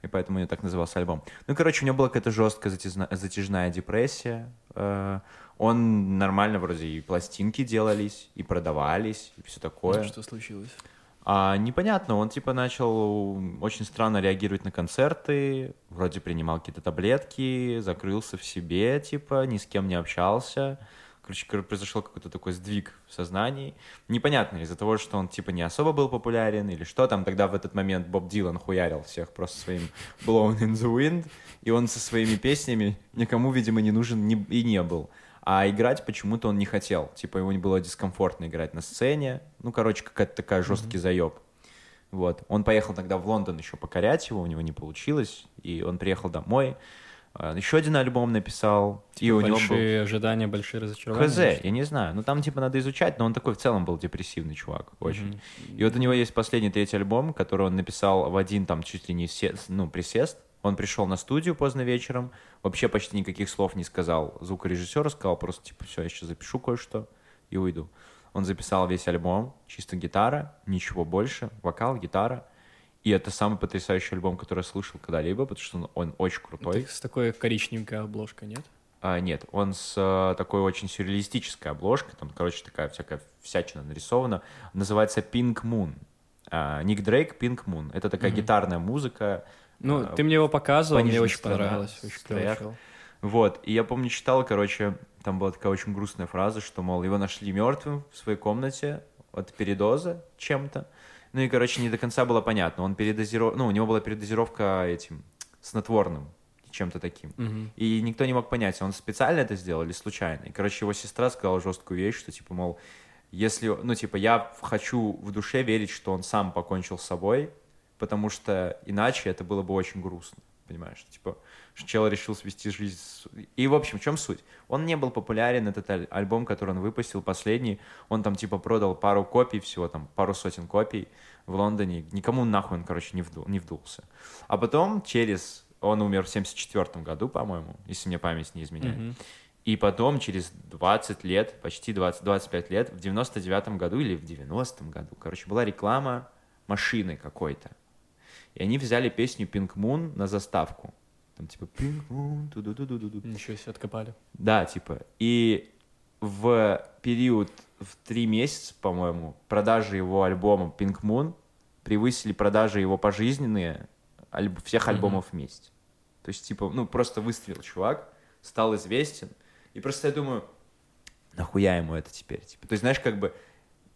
И поэтому у него так назывался альбом. Ну, короче, у него была какая-то жесткая затяжна- затяжная депрессия. Он нормально вроде и пластинки делались, и продавались, и все такое. Что случилось? А, непонятно, он типа начал очень странно реагировать на концерты, вроде принимал какие-то таблетки, закрылся в себе, типа, ни с кем не общался. Короче, кор- произошел какой-то такой сдвиг в сознании. Непонятно, из-за того, что он типа не особо был популярен или что там. Тогда в этот момент Боб Дилан хуярил всех просто своим Blown in the Wind, и он со своими песнями никому, видимо, не нужен и не был. А играть почему-то он не хотел. Типа ему не было дискомфортно играть на сцене. Ну, короче, какая-то такая жесткий заеб. Вот. Он поехал тогда в Лондон еще покорять его, у него не получилось. И он приехал домой. А, Еще один альбом написал. и у него был... большие ожидания, большие разочарования. ХЗ, я не знаю. Ну, там, типа, надо изучать, но он такой в целом был депрессивный чувак, очень. Мгм. И вот у него есть последний третий альбом, который он написал в один, там, чуть ли не се- ну, присест. Он пришел на студию поздно вечером, вообще почти никаких слов не сказал звукорежиссеру, сказал просто, типа, все, я сейчас запишу кое-что и уйду. Он записал весь альбом, чисто гитара, ничего больше, вокал, гитара. И это самый потрясающий альбом, который я слышал когда-либо, потому что он, он очень крутой. Так с такой коричневенькой обложкой, нет? А, нет, он с э, такой очень сюрреалистической обложкой, там, короче, такая всякая всячина нарисована. Называется Pink Moon. А, Ник Дрейк, Pink Moon. Это такая Мгм. гитарная музыка. Ну, а, ты мне его показывал, мне очень тонах, понравилось. Очень чел. Вот, и я помню, читал, короче, там была такая очень грустная фраза, что, мол, его нашли мертвым в своей комнате от передоза чем-то. Ну и, короче, не до конца было понятно. Он передозировал... Ну, у него была передозировка этим снотворным, чем-то таким. Мгм. И никто не мог понять, он специально это сделал или случайно. И, короче, его сестра сказала жесткую вещь, что, типа, мол, если, ну, типа, я хочу в душе верить, что он сам покончил с собой, потому что иначе это было бы очень грустно, понимаешь? Типа, что чел решил свести жизнь... с- И, в общем, в чем суть? Он не был популярен, этот аль- альбом, который он выпустил, последний, он там, типа, продал пару копий всего, там, пару сотен копий в Лондоне. Никому нахуй он, короче, не, вду- не вдулся. А потом через... Он умер в 74 году, по-моему, если мне память не изменяет. Мгм. И потом, через 20 лет, почти 20-25 лет, в 99 году или в 90 году, короче, была реклама машины какой-то. И они взяли песню Pink Moon на заставку. Там типа Pink Moon, ту-ду-ду-ду-ду. Ничего себе, откопали. Да, типа. И в период в три месяца, по-моему, продажи его альбома Pink Moon превысили продажи его пожизненные альб- всех альбомов вместе. То есть, типа, ну, просто выстрелил чувак, стал известен. И просто я думаю, нахуя ему это теперь? Типа, то есть, знаешь, как бы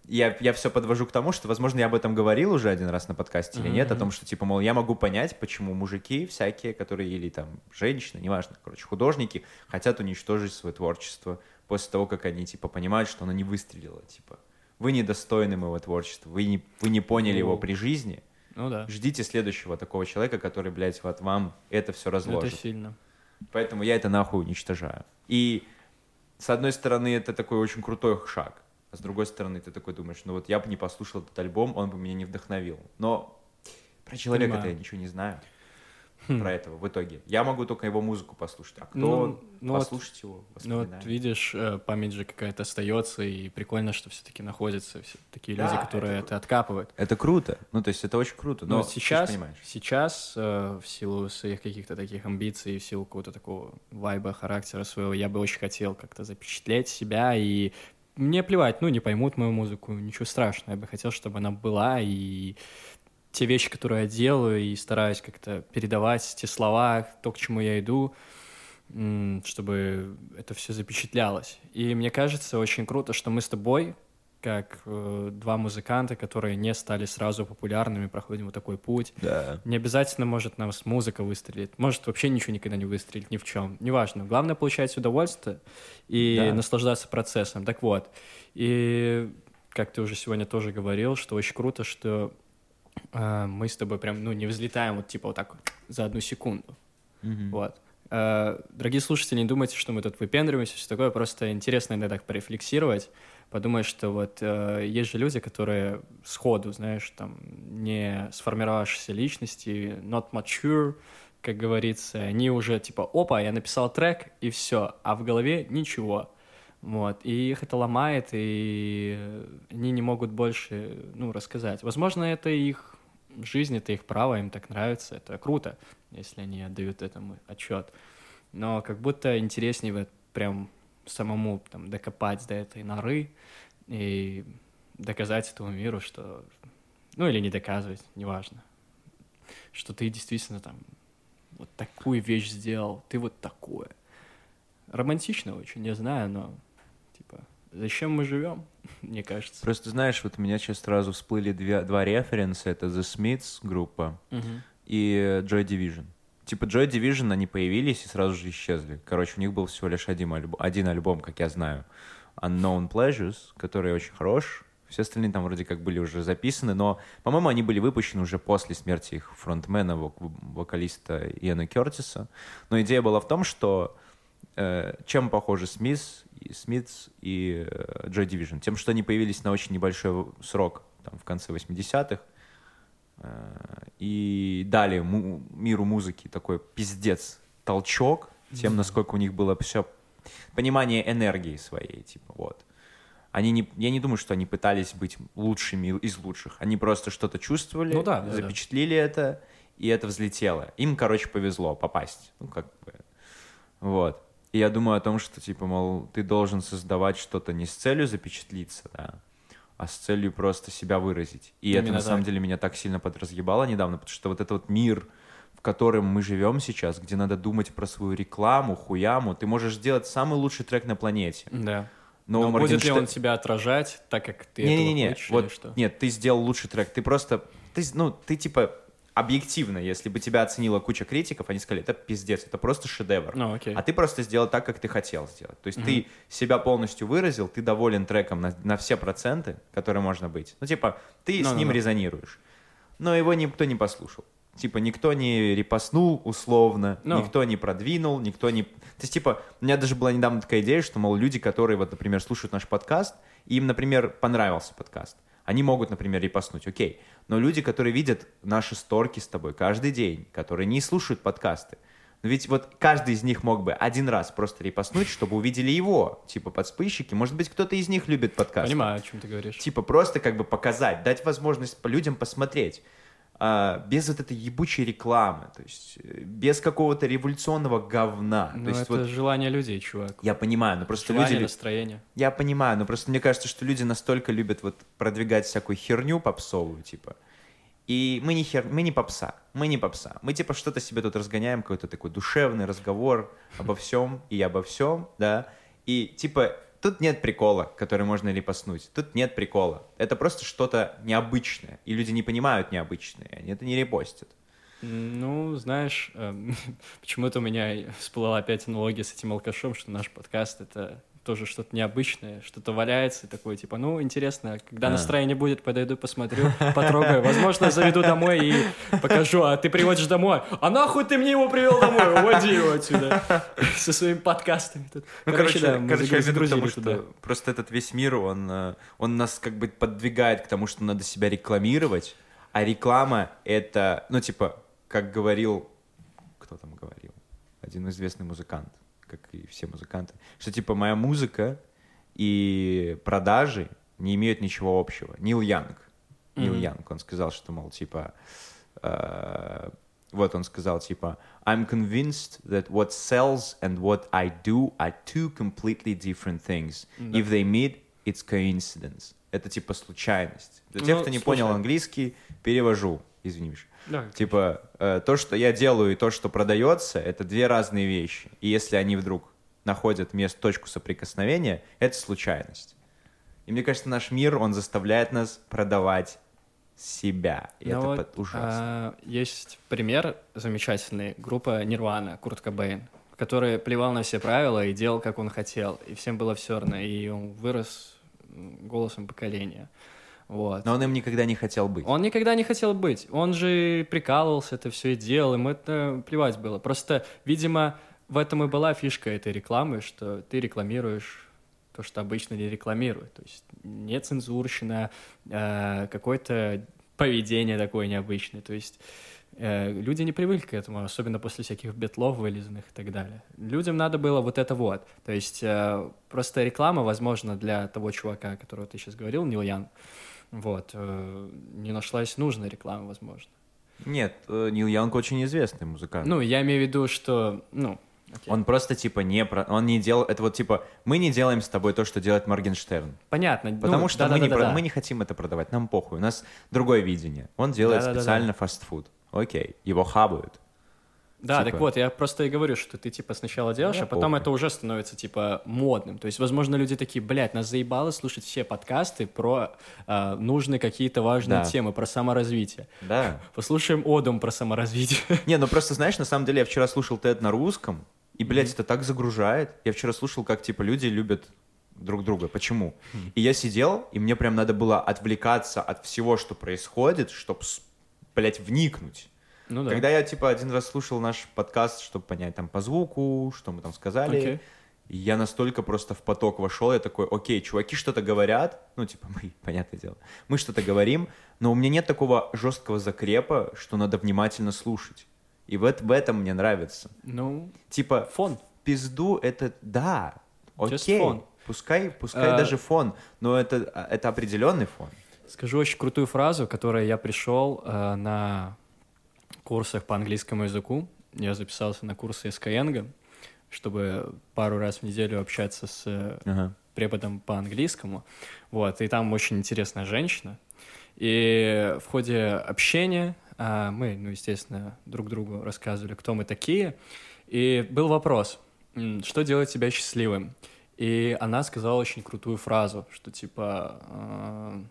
я, я все подвожу к тому, что, возможно, я об этом говорил уже один раз на подкасте или нет, о том, что, типа, мол, я могу понять, почему мужики всякие, которые, или там женщины, неважно, короче, художники, хотят уничтожить свое творчество после того, как они, типа, понимают, что оно не выстрелило, типа. Вы недостойны моего творчества, вы не, вы не поняли его Ну, при жизни, Ну да. ждите следующего такого человека, который, блядь, вот вам это все разложит. Это сильно. Поэтому я это нахуй уничтожаю. И с одной стороны, это такой очень крутой шаг. А с другой стороны, ты такой думаешь, ну вот я бы не послушал этот альбом, он бы меня не вдохновил. Но про человека-то я ничего не знаю. Хм. Про этого в итоге. Я могу только его музыку послушать. А кто Ну, ну вот- послушать его? Ну вот видишь, э, память же какая-то остается, и прикольно, что все-таки находятся все такие Да, люди, которые это это откапывают. Это круто. Ну, то есть это очень круто. Но Но ж сейчас, сейчас э, в силу своих каких-то таких амбиций, в силу какого-то такого вайба, характера своего, я бы очень хотел как-то запечатлеть себя, и мне плевать, ну, не поймут мою музыку, ничего страшного, я бы хотел, чтобы она была, и те вещи, которые я делаю, и стараюсь как-то передавать те слова, то, к чему я иду, чтобы это все запечатлялось. И мне кажется, очень круто, что мы с тобой, как э, два музыканта, которые не стали сразу популярными, проходим вот такой путь. Да. Не обязательно может нам с музыка выстрелить, может вообще ничего никогда не выстрелить, ни в чем. Неважно. Главное получать удовольствие и Да. наслаждаться процессом. Так вот. И как ты уже сегодня тоже говорил, что очень круто, что э, мы с тобой прям, ну, не взлетаем вот типа вот так вот за одну секунду. Мгм. Вот. Э, Дорогие слушатели, не думайте, что мы тут выпендриваемся, все такое, просто интересно иногда так порефлексировать, подумать, что вот э, есть же люди, которые сходу, знаешь, там, не сформировавшиеся личности, not mature, как говорится, они уже типа, опа, я написал трек, и все, а в голове ничего. Вот, и их это ломает, и они не могут больше, ну, рассказать. Возможно, это их жизнь, это их право, им так нравится, это круто, если они отдают этому отчет. Но как будто интереснее вот прям самому там докопать до этой норы и доказать этому миру, что... Ну, или не доказывать, неважно. Что ты действительно там вот такую вещь сделал, ты вот такое. Романтично очень, не знаю, но типа, зачем мы живем, мне кажется. Просто знаешь, вот у меня сейчас сразу всплыли две, два референса. Это The Smiths группа и Joy Division. Типа Joy Division, они появились и сразу же исчезли. Короче, у них был всего лишь один, альбом, один альбом, как я знаю, Unknown Pleasures, который очень хорош. Все остальные там вроде как были уже записаны, но, по-моему, они были выпущены уже после смерти их фронтмена, вок- вокалиста Иэна Кертиса. Но идея была в том, что э, чем похожи Смис, и Смитс и э, Joy Division? Тем, что они появились на очень небольшой срок, там, в конце 80-х, э, и дали му- миру музыки такой пиздец толчок тем, насколько у них было все понимание энергии своей, типа, вот. Они не, я не думаю, что они пытались быть лучшими из лучших. Они просто что-то чувствовали, Ну да, да, да. запечатлили это, и это взлетело. Им, короче, повезло попасть. Ну, как бы. Вот. И я думаю о том, что, типа, мол, ты должен создавать что-то не с целью запечатлиться, да, а с целью просто себя выразить. И это, Именно на самом так. деле, меня так сильно подразъебало недавно, потому что вот этот вот мир, в котором мы живем сейчас, где надо думать про свою рекламу, хуяму, ты можешь сделать самый лучший трек на планете. Да. Но, Но, будет ли он тебя отражать, так как ты этого не-не-не, хочешь, вот, что? нет, ты сделал лучший трек, ты просто, ты, ну, ты типа объективно, если бы тебя оценила куча критиков, они сказали, это пиздец, это просто шедевр. Ну, окей. А ты просто сделал так, как ты хотел сделать. То есть ты себя полностью выразил, ты доволен треком на, на все проценты, которые можно быть. Ну, типа, ты с Ну-ну-ну. ним резонируешь. Но его никто не послушал. Типа, никто не репостнул условно, Ну. никто не продвинул, никто не... То есть, типа, у меня даже была недавно такая идея, что, мол, люди, которые, вот, например, слушают наш подкаст, им, например, понравился подкаст, они могут, например, репостнуть, окей. Но люди, которые видят наши сторки с тобой каждый день, которые не слушают подкасты, но ведь вот каждый из них мог бы один раз просто репостнуть, чтобы увидели его, типа подспыщики. Может быть, кто-то из них любит подкасты. Понимаю, о чем ты говоришь. Типа просто как бы показать, дать возможность людям посмотреть. А, без вот этой ебучей рекламы, то есть э, без какого-то революционного говна. Ну, то есть это вот желание людей, чувак. я понимаю, но просто Желание, люди... настроение. Я понимаю, но просто мне кажется, что люди настолько любят вот продвигать всякую херню попсовую, типа. И мы не хер... мы не попса, мы не попса. Мы типа что-то себе тут разгоняем, какой-то такой душевный разговор обо всем и обо всем, да. И типа тут нет прикола, который можно репостнуть. Тут нет прикола. Это просто что-то необычное. И люди не понимают необычное, они это не репостят. Ну, знаешь, эм, почему-то у меня всплыла опять аналогия с этим алкашом, что наш подкаст — это тоже что-то необычное, что-то валяется, и такое, типа, ну, интересно, когда А. настроение будет, подойду, посмотрю, потрогаю. Возможно, заведу домой и покажу, а ты приводишь домой, а нахуй ты мне его привел домой, уводи его отсюда со своими подкастами. тут. Ну, короче, да, короче, я веду к тому, что просто этот весь мир, он, э, он нас как бы подвигает к тому, что надо себя рекламировать, а реклама — это, ну, типа, как говорил, кто там говорил? Один известный музыкант, как и все музыканты, что, типа, моя музыка и продажи не имеют ничего общего. Нил Янг. Нил Мгм. Янг, он сказал, что, мол, типа, э, вот он сказал, типа, I'm convinced that what sells and what I do are two completely different things. Да. If they meet, it's coincidence. Это типа случайность. Для тех, Ну, кто не слушай. понял английский, перевожу. Извини, Миша. Да, Типа, э, то, что я делаю, и то, что продается, это две разные вещи. И если они вдруг находят место, точку соприкосновения, это случайность. И мне кажется, наш мир, он заставляет нас продавать себя. И Ну это вот, под- ужасно. а, есть пример замечательный. Группа Нирвана, Курт Кобейн, который плевал на все правила и делал, как он хотел. И всем было все равно. И он вырос голосом поколения. Вот. Но он им никогда не хотел быть. Он никогда не хотел быть. Он же прикалывался, это все и делал, ему это плевать было. Просто, видимо, в этом и была фишка этой рекламы, что ты рекламируешь то, что обычно не рекламируют. То есть не цензурщина, а какое-то поведение такое необычное. То есть э, люди не привыкли к этому, особенно после всяких бетлов вылизанных и так далее. Людям надо было вот это вот. То есть э, просто реклама, возможно, для того чувака, которого ты сейчас говорил, Нил Ян, вот, э, не нашлась нужная реклама, возможно. Нет, э, Нил Янг очень известный музыкант. Ну, я имею в виду, что, ну, окей. Он просто типа не про... Он не делал... Это вот типа мы не делаем с тобой то, что делает Моргенштерн. понятно. Потому ну, что мы, не про- да-да-да-да. мы не хотим это продавать, нам похуй. У нас другое видение. Он делает Да-да-да-да. специально фастфуд. Окей, его хабают. Да, Типа. так вот, я просто и говорю, что ты типа сначала делаешь, Я а потом похуй. это уже становится типа модным. То есть, возможно, люди такие, блядь, нас заебало слушать все подкасты про э, нужные какие-то важные Да. темы, про саморазвитие. Да. Послушаем Одум про саморазвитие. Не, ну просто знаешь, на самом деле я вчера слушал Тед на русском, и, блядь, это так загружает. Я вчера слушал, как типа люди любят друг друга. Почему? И я сидел, и мне прям надо было отвлекаться от всего, что происходит, чтобы, блядь, вникнуть. Ну да. Когда я, типа, один раз слушал наш подкаст, чтобы понять там по звуку, что мы там сказали. И я настолько просто в поток вошел, я такой, окей, чуваки что-то говорят, ну, типа, мы, понятное дело, мы что-то говорим, но у меня нет такого жесткого закрепа, что надо внимательно слушать. И в, эт- в этом мне нравится. Ну, Типа, фон. пизду это, да, окей, пускай, пускай А- даже фон, но это, это определенный фон. Скажу очень крутую фразу, которой я пришел э, на курсах по английскому языку. Я записался на курсы Skyeng, чтобы пару раз в неделю общаться с э, Ага. преподом по английскому. Вот, и там очень интересная женщина. И в ходе общения а, мы, ну, естественно, друг другу рассказывали, кто мы такие. И был вопрос, что делает тебя счастливым? И она сказала очень крутую фразу, что типа а,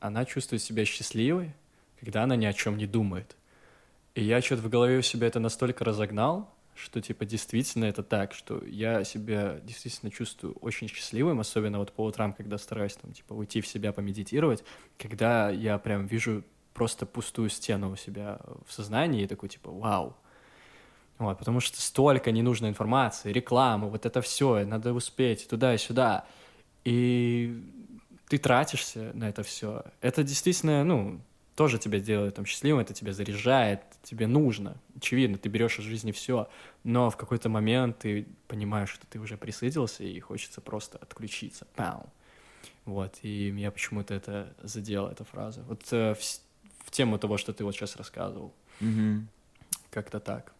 она чувствует себя счастливой, когда она ни о чем не думает. И я что-то в голове у себя это настолько разогнал, что типа действительно это так, что я себя действительно чувствую очень счастливым, особенно вот по утрам, когда стараюсь там типа уйти в себя, помедитировать, когда я прям вижу просто пустую стену у себя в сознании и такой типа вау. Вот, потому что столько ненужной информации, рекламы, вот это все, надо успеть туда и сюда. И ты тратишься на это все. Это действительно, ну, тоже тебя делает там счастливым, это тебя заряжает, тебе нужно. Очевидно, ты берешь из жизни все, но в какой-то момент ты понимаешь, что ты уже присытился и хочется просто отключиться. Пау. Вот, и меня почему-то это задело, эта фраза. Вот э, в, в тему того, что ты вот сейчас рассказывал. Мгм. Как-то так.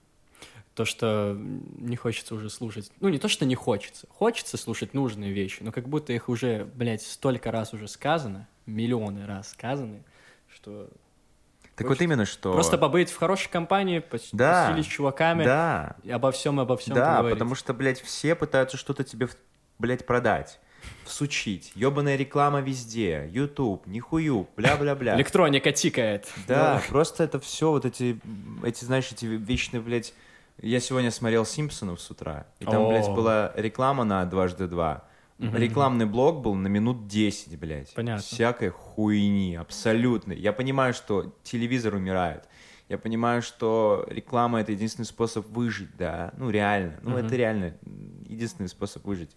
То, что не хочется уже слушать. Ну, не то, что не хочется. Хочется слушать нужные вещи, но как будто их уже, блядь, столько раз уже сказано, миллионы раз сказаны, что Так Хочется. вот именно что... просто побыть в хорошей компании, Да, посидеть с чуваками, Да, и обо всем, обо всем да, поговорить. потому что, блядь, все пытаются что-то тебе, блядь, продать. Всучить. Ёбаная реклама везде. YouTube, нихую, бля-бля-бля. Электроника тикает. Да, просто это все вот эти, эти, знаешь, эти вечные, блядь... Я сегодня смотрел «Симпсонов» с утра, и там, блядь, О. была реклама на «Дважды два». Мгм. Рекламный блок был на минут 10, блядь. Понятно. Всякой хуйни, абсолютно. Я понимаю, что телевизор умирает. Я понимаю, что реклама — это единственный способ выжить, да. Ну, реально. Ну, Мгм. это реально единственный способ выжить.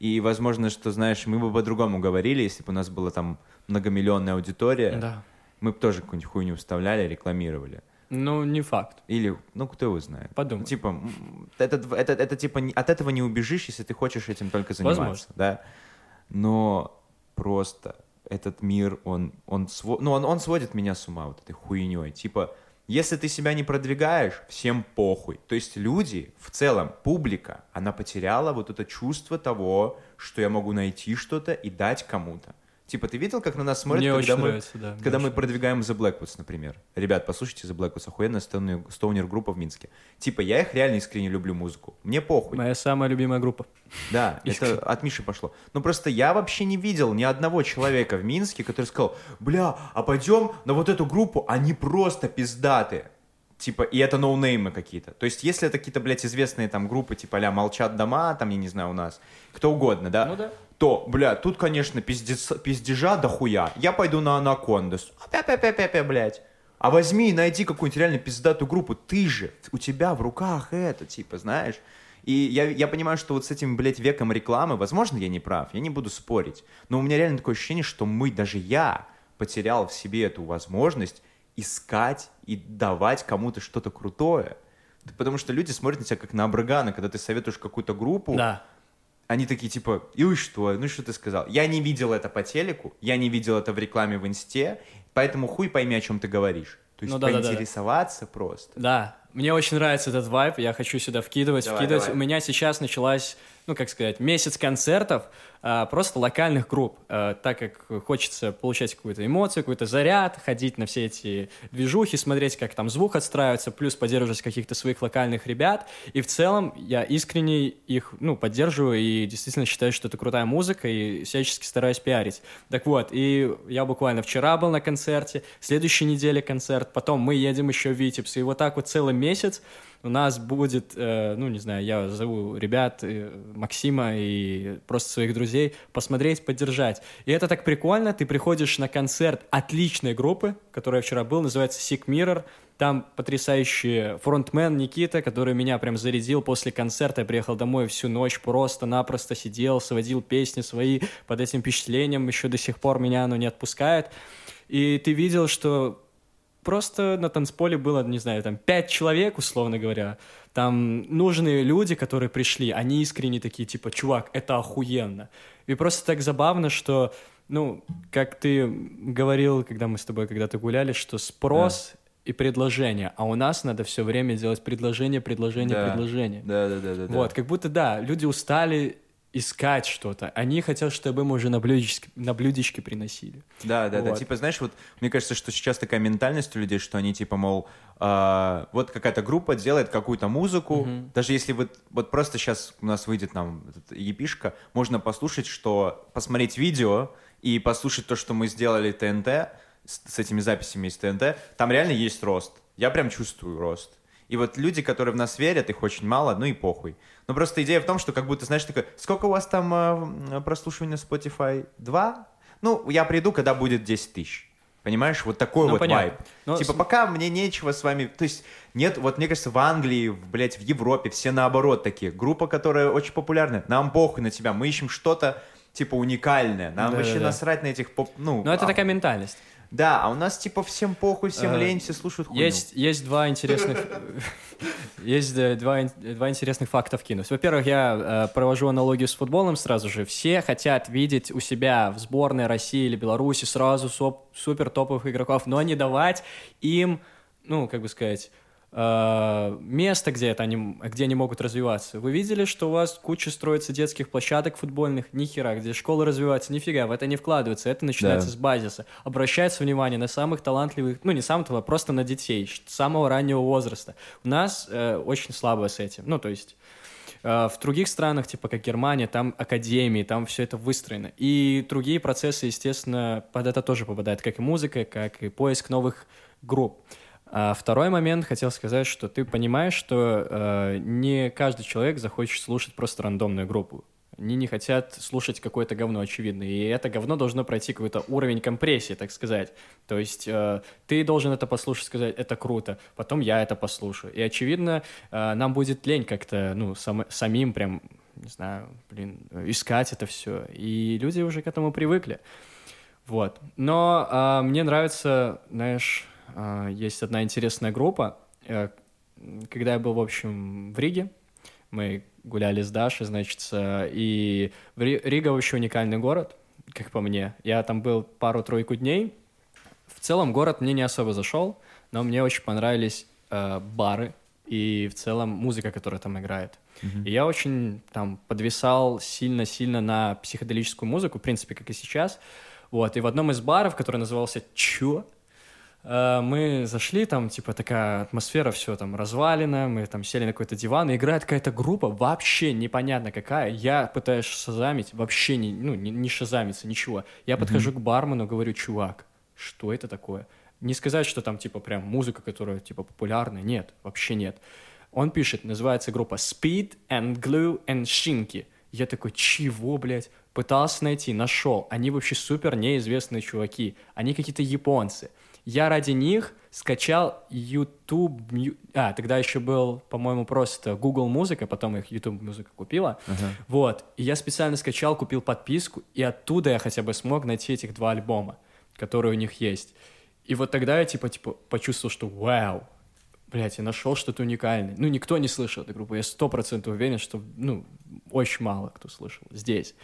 И, возможно, что, знаешь, мы бы по-другому говорили, если бы у нас была там многомиллионная аудитория. Да. Мы бы тоже какую-нибудь хуйню вставляли, рекламировали. Ну, не факт. Или, ну, кто его знает. Подумай. Типа, это, это, это, типа, от этого не убежишь, если ты хочешь этим только заниматься. Возможно. Да? Но просто этот мир, он, он, сво- ну, он, он сводит меня с ума вот этой хуйней. Типа, если ты себя не продвигаешь, всем похуй. То есть люди, в целом, публика, она потеряла вот это чувство того, что я могу найти что-то и дать кому-то. Типа, ты видел, как на нас смотрят, Мне когда мы, нравится, да. когда мы продвигаем The Blackwoods, например. Ребят, послушайте The Blackwoods, охуенная стоунер, стоунер группа в Минске. Типа, я их реально искренне люблю музыку. Мне похуй. Моя самая любимая группа. Да, это от Миши пошло. Но просто я вообще не видел ни одного человека в Минске, который сказал, бля, а пойдем на вот эту группу, они просто пиздатые. Типа, и это ноунеймы какие-то. То есть, если это какие-то, блядь, известные там группы, типа, ля «Молчат дома», там, я не знаю, у нас, кто угодно, да? Ну да. То, бля, тут, конечно, пиздец, пиздежа дохуя. Я пойду на Анакондас. Опя-пя-пя-пя, блядь. А возьми и найди какую-нибудь реально пиздатую группу. Ты же, у тебя в руках это, типа, знаешь. И я, я понимаю, что вот с этим, блядь, веком рекламы, возможно, я не прав, я не буду спорить. Но у меня реально такое ощущение, что мы, даже я, потерял в себе эту возможность искать и давать кому-то что-то крутое. Потому что люди смотрят на тебя как на Абрагана, когда ты советуешь какую-то группу, Да. Они такие, типа, и что? Ну, что ты сказал? Я не видел это по телеку, я не видел это в рекламе в инсте, поэтому хуй пойми, о чем ты говоришь. То есть Ну да, да, да, да. поинтересоваться просто. Да, мне очень нравится этот вайб, я хочу сюда вкидывать, Давай, вкидывать. давай. У меня сейчас началась, ну, как сказать, месяц концертов, а, просто локальных групп, а, так как хочется получать какую-то эмоцию, какой-то заряд, ходить на все эти движухи, смотреть, как там звук отстраивается, плюс поддерживать каких-то своих локальных ребят. И в целом я искренне их, ну, поддерживаю и действительно считаю, что это крутая музыка и всячески стараюсь пиарить. Так вот, и я буквально вчера был на концерте, следующей неделе концерт, потом мы едем еще в Витебск, и вот так вот целый месяц у нас будет, э, ну, не знаю, я зову ребят, э, Максима и просто своих друзей, посмотреть, поддержать. И это так прикольно, ты приходишь на концерт отличной группы, которая вчера был, называется Sick Mirror, Там потрясающий фронтмен Никита, который меня прям зарядил после концерта. Я приехал домой всю ночь, просто-напросто сидел, сводил песни свои под этим впечатлением. Еще до сих пор меня оно не отпускает. И ты видел, что просто на танцполе было, не знаю, там пять человек, условно говоря. Там нужные люди, которые пришли, они искренне такие, типа, чувак, это охуенно. И просто так забавно, что, ну, как ты говорил, когда мы с тобой когда-то гуляли, что спрос и предложение, а у нас надо все время делать предложение, предложение, Да. предложение. Да, да, да, да. да. Вот, как будто, да, люди устали искать что-то. Они хотят, чтобы им уже на блюдечке, на блюдечке приносили. Да, да, да. Вот. Типа, знаешь, вот мне кажется, что сейчас такая ментальность у людей, что они типа, мол, а, вот какая-то группа делает какую-то музыку. Даже если вот, вот просто сейчас у нас выйдет нам епишка, можно послушать, что посмотреть видео и послушать то, что мы сделали ТНТ с, с этими записями из ТНТ, там реально есть рост. Я прям чувствую рост. И вот люди, которые в нас верят, их очень мало, ну и похуй. Но просто идея в том, что как будто, знаешь, такое, сколько у вас там э, прослушивания Spotify? Два? Ну, я приду, когда будет 10 тысяч. Понимаешь, вот такой Ну, вот понятно. вайб. Но типа, с- пока мне нечего с вами... То есть, нет, вот мне кажется, в Англии, в, блядь, в Европе все наоборот такие. Группа, которая очень популярная. Нам похуй на тебя. Мы ищем что-то, типа, уникальное. Нам Да-да-да. вообще насрать на этих поп... Ну, Но это а- такая ментальность. Да, а у нас, типа, всем похуй, всем Э, лень, все слушают хуйню. Есть, есть два интересных, есть э, два, два интересных факта вкинуть. Во-первых, я э, провожу аналогию с футболом сразу же. Все хотят видеть у себя в сборной России или Беларуси сразу соп- супер топовых игроков, но не давать им, ну, как бы сказать, место, где, это они, где они могут развиваться. Вы видели, что у вас куча строится детских площадок футбольных? Ни хера. Где школы развиваются? Нифига, в это не вкладывается. Это начинается Да. с базиса. Обращается внимание на самых талантливых, ну, не самых талантливых, просто на детей с самого раннего возраста. У нас э, очень слабо с этим. Ну, то есть... э, В других странах, типа как Германия, там академии, там все это выстроено. И другие процессы, естественно, под это тоже попадают, как и музыка, как и поиск новых групп. А второй момент хотел сказать, что ты понимаешь, что э, не каждый человек захочет слушать просто рандомную группу. Они не хотят слушать какое-то говно, очевидно. И это говно должно пройти какой-то уровень компрессии, так сказать. То есть э, ты должен это послушать, сказать, это круто. Потом я это послушаю. И, очевидно, э, нам будет лень как-то, ну, сам- самим прям, не знаю, блин, искать это все. И люди уже к этому привыкли. Вот. Но а, мне нравится, знаешь, есть одна интересная группа. Э, Когда я был, в общем, в Риге, мы гуляли с Дашей, значит, э, и Рига вообще уникальный город, как по мне. Я там был пару-тройку дней. В целом город мне не особо зашел, но мне очень понравились э, бары и в целом музыка, которая там играет. И я очень там подвисал сильно-сильно на психоделическую музыку, в принципе, как и сейчас. Вот, и в одном из баров, который назывался «Чё?», мы зашли, там, типа, такая атмосфера, все там развалено, мы там сели на какой-то диван, и играет какая-то группа, вообще непонятно какая. Я пытаюсь шазамить, вообще не, ну, не, не шазамиться, ничего. Я подхожу к бармену, говорю, чувак, что это такое? Не сказать, что там, типа, прям музыка, которая, типа, популярная, нет, вообще нет. Он пишет, называется группа Speed and Glue and Shinky. Я такой, чего, блядь? Пытался найти, нашел. Они вообще супер неизвестные чуваки. Они какие-то японцы. Я ради них скачал YouTube... А, тогда еще был, по-моему, просто Google Музыка, потом их YouTube Музыка купила. Вот. И я специально скачал, купил подписку, и оттуда я хотя бы смог найти этих два альбома, которые у них есть. И вот тогда я, типа, типа почувствовал, что вау, Блять, я нашел что-то уникальное. Ну, никто не слышал эту группу. Я сто процентов уверен, что, ну, очень мало кто слышал здесь.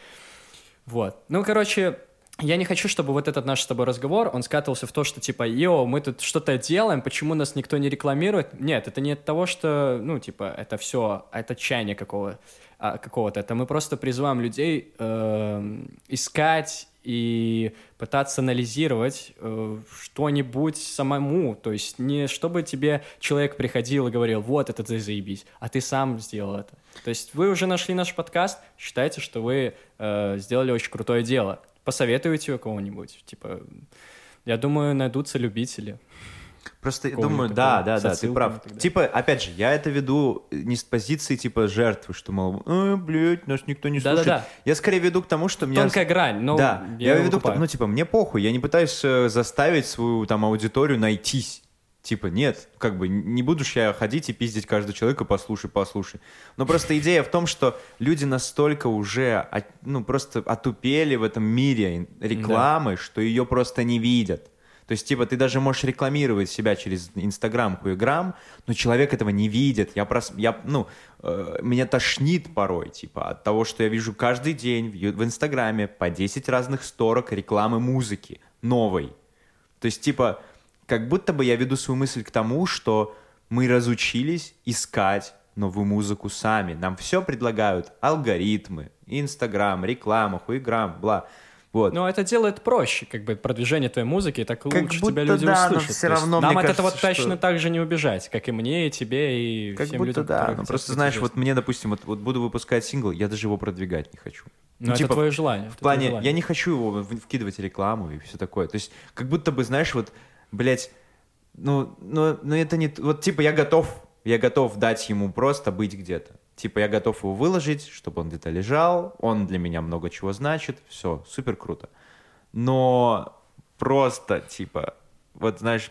Вот. Ну, короче, я не хочу, чтобы вот этот наш с тобой разговор, он скатывался в то, что типа, йо, мы тут что-то делаем, почему нас никто не рекламирует? Нет, это не от того, что, ну, типа, это все, это чаяние какого, а, какого-то. Это мы просто призываем людей эм, искать и пытаться анализировать э, что-нибудь самому. То есть не чтобы тебе человек приходил и говорил, вот это ты заебись, а ты сам сделал это. То есть вы уже нашли наш подкаст, считайте, что вы э, сделали очень крутое дело. Посоветуйте у кого-нибудь. Типа, я думаю, найдутся любители. Просто я думаю, да, да, да, ты прав. Типа, опять же, я это веду не с позиции типа жертвы, что, мол, э, блядь, нас никто не слушает. Да-да-да. Я скорее веду к тому, что меня... Тонкая грань, но да, я, я, веду к тому, ну, типа, мне похуй, я не пытаюсь э, заставить свою там аудиторию найтись. Типа, нет, как бы не буду ж я ходить и пиздить каждого человека, послушай, послушай. Но просто идея в том, что люди настолько уже, от- ну, просто отупели в этом мире рекламы, что ее просто не видят. То есть, типа, ты даже можешь рекламировать себя через Инстаграм, Хуеграм, но человек этого не видит. Я просто, я, ну, э, меня тошнит порой, типа, от того, что я вижу каждый день в Инстаграме по 10 разных сторок рекламы музыки новой. То есть, типа, как будто бы я веду свою мысль к тому, что мы разучились искать новую музыку сами. Нам все предлагают алгоритмы, Инстаграм, реклама, хуиграм, бла. Вот. Но это делает проще, как бы продвижение твоей музыки, так Как лучше будто тебя люди да, но услышат. То есть равно, нам мне от этого кажется, точно что- так же не убежать, как и мне, и тебе, и как всем будто людям, да. Ну хотят просто знаешь, вот мне, допустим, вот, вот буду выпускать сингл, я даже его продвигать не хочу. Но Ну, это типа, твое желание. В плане, я не хочу его вкидывать рекламу и все такое. То есть, как будто бы, знаешь, вот, блядь, ну, ну, ну это не... Вот, типа, я готов, я готов дать ему просто быть где-то. Типа, я готов его выложить, чтобы он где-то лежал, он для меня много чего значит, все, супер круто. Но просто, типа, вот, знаешь,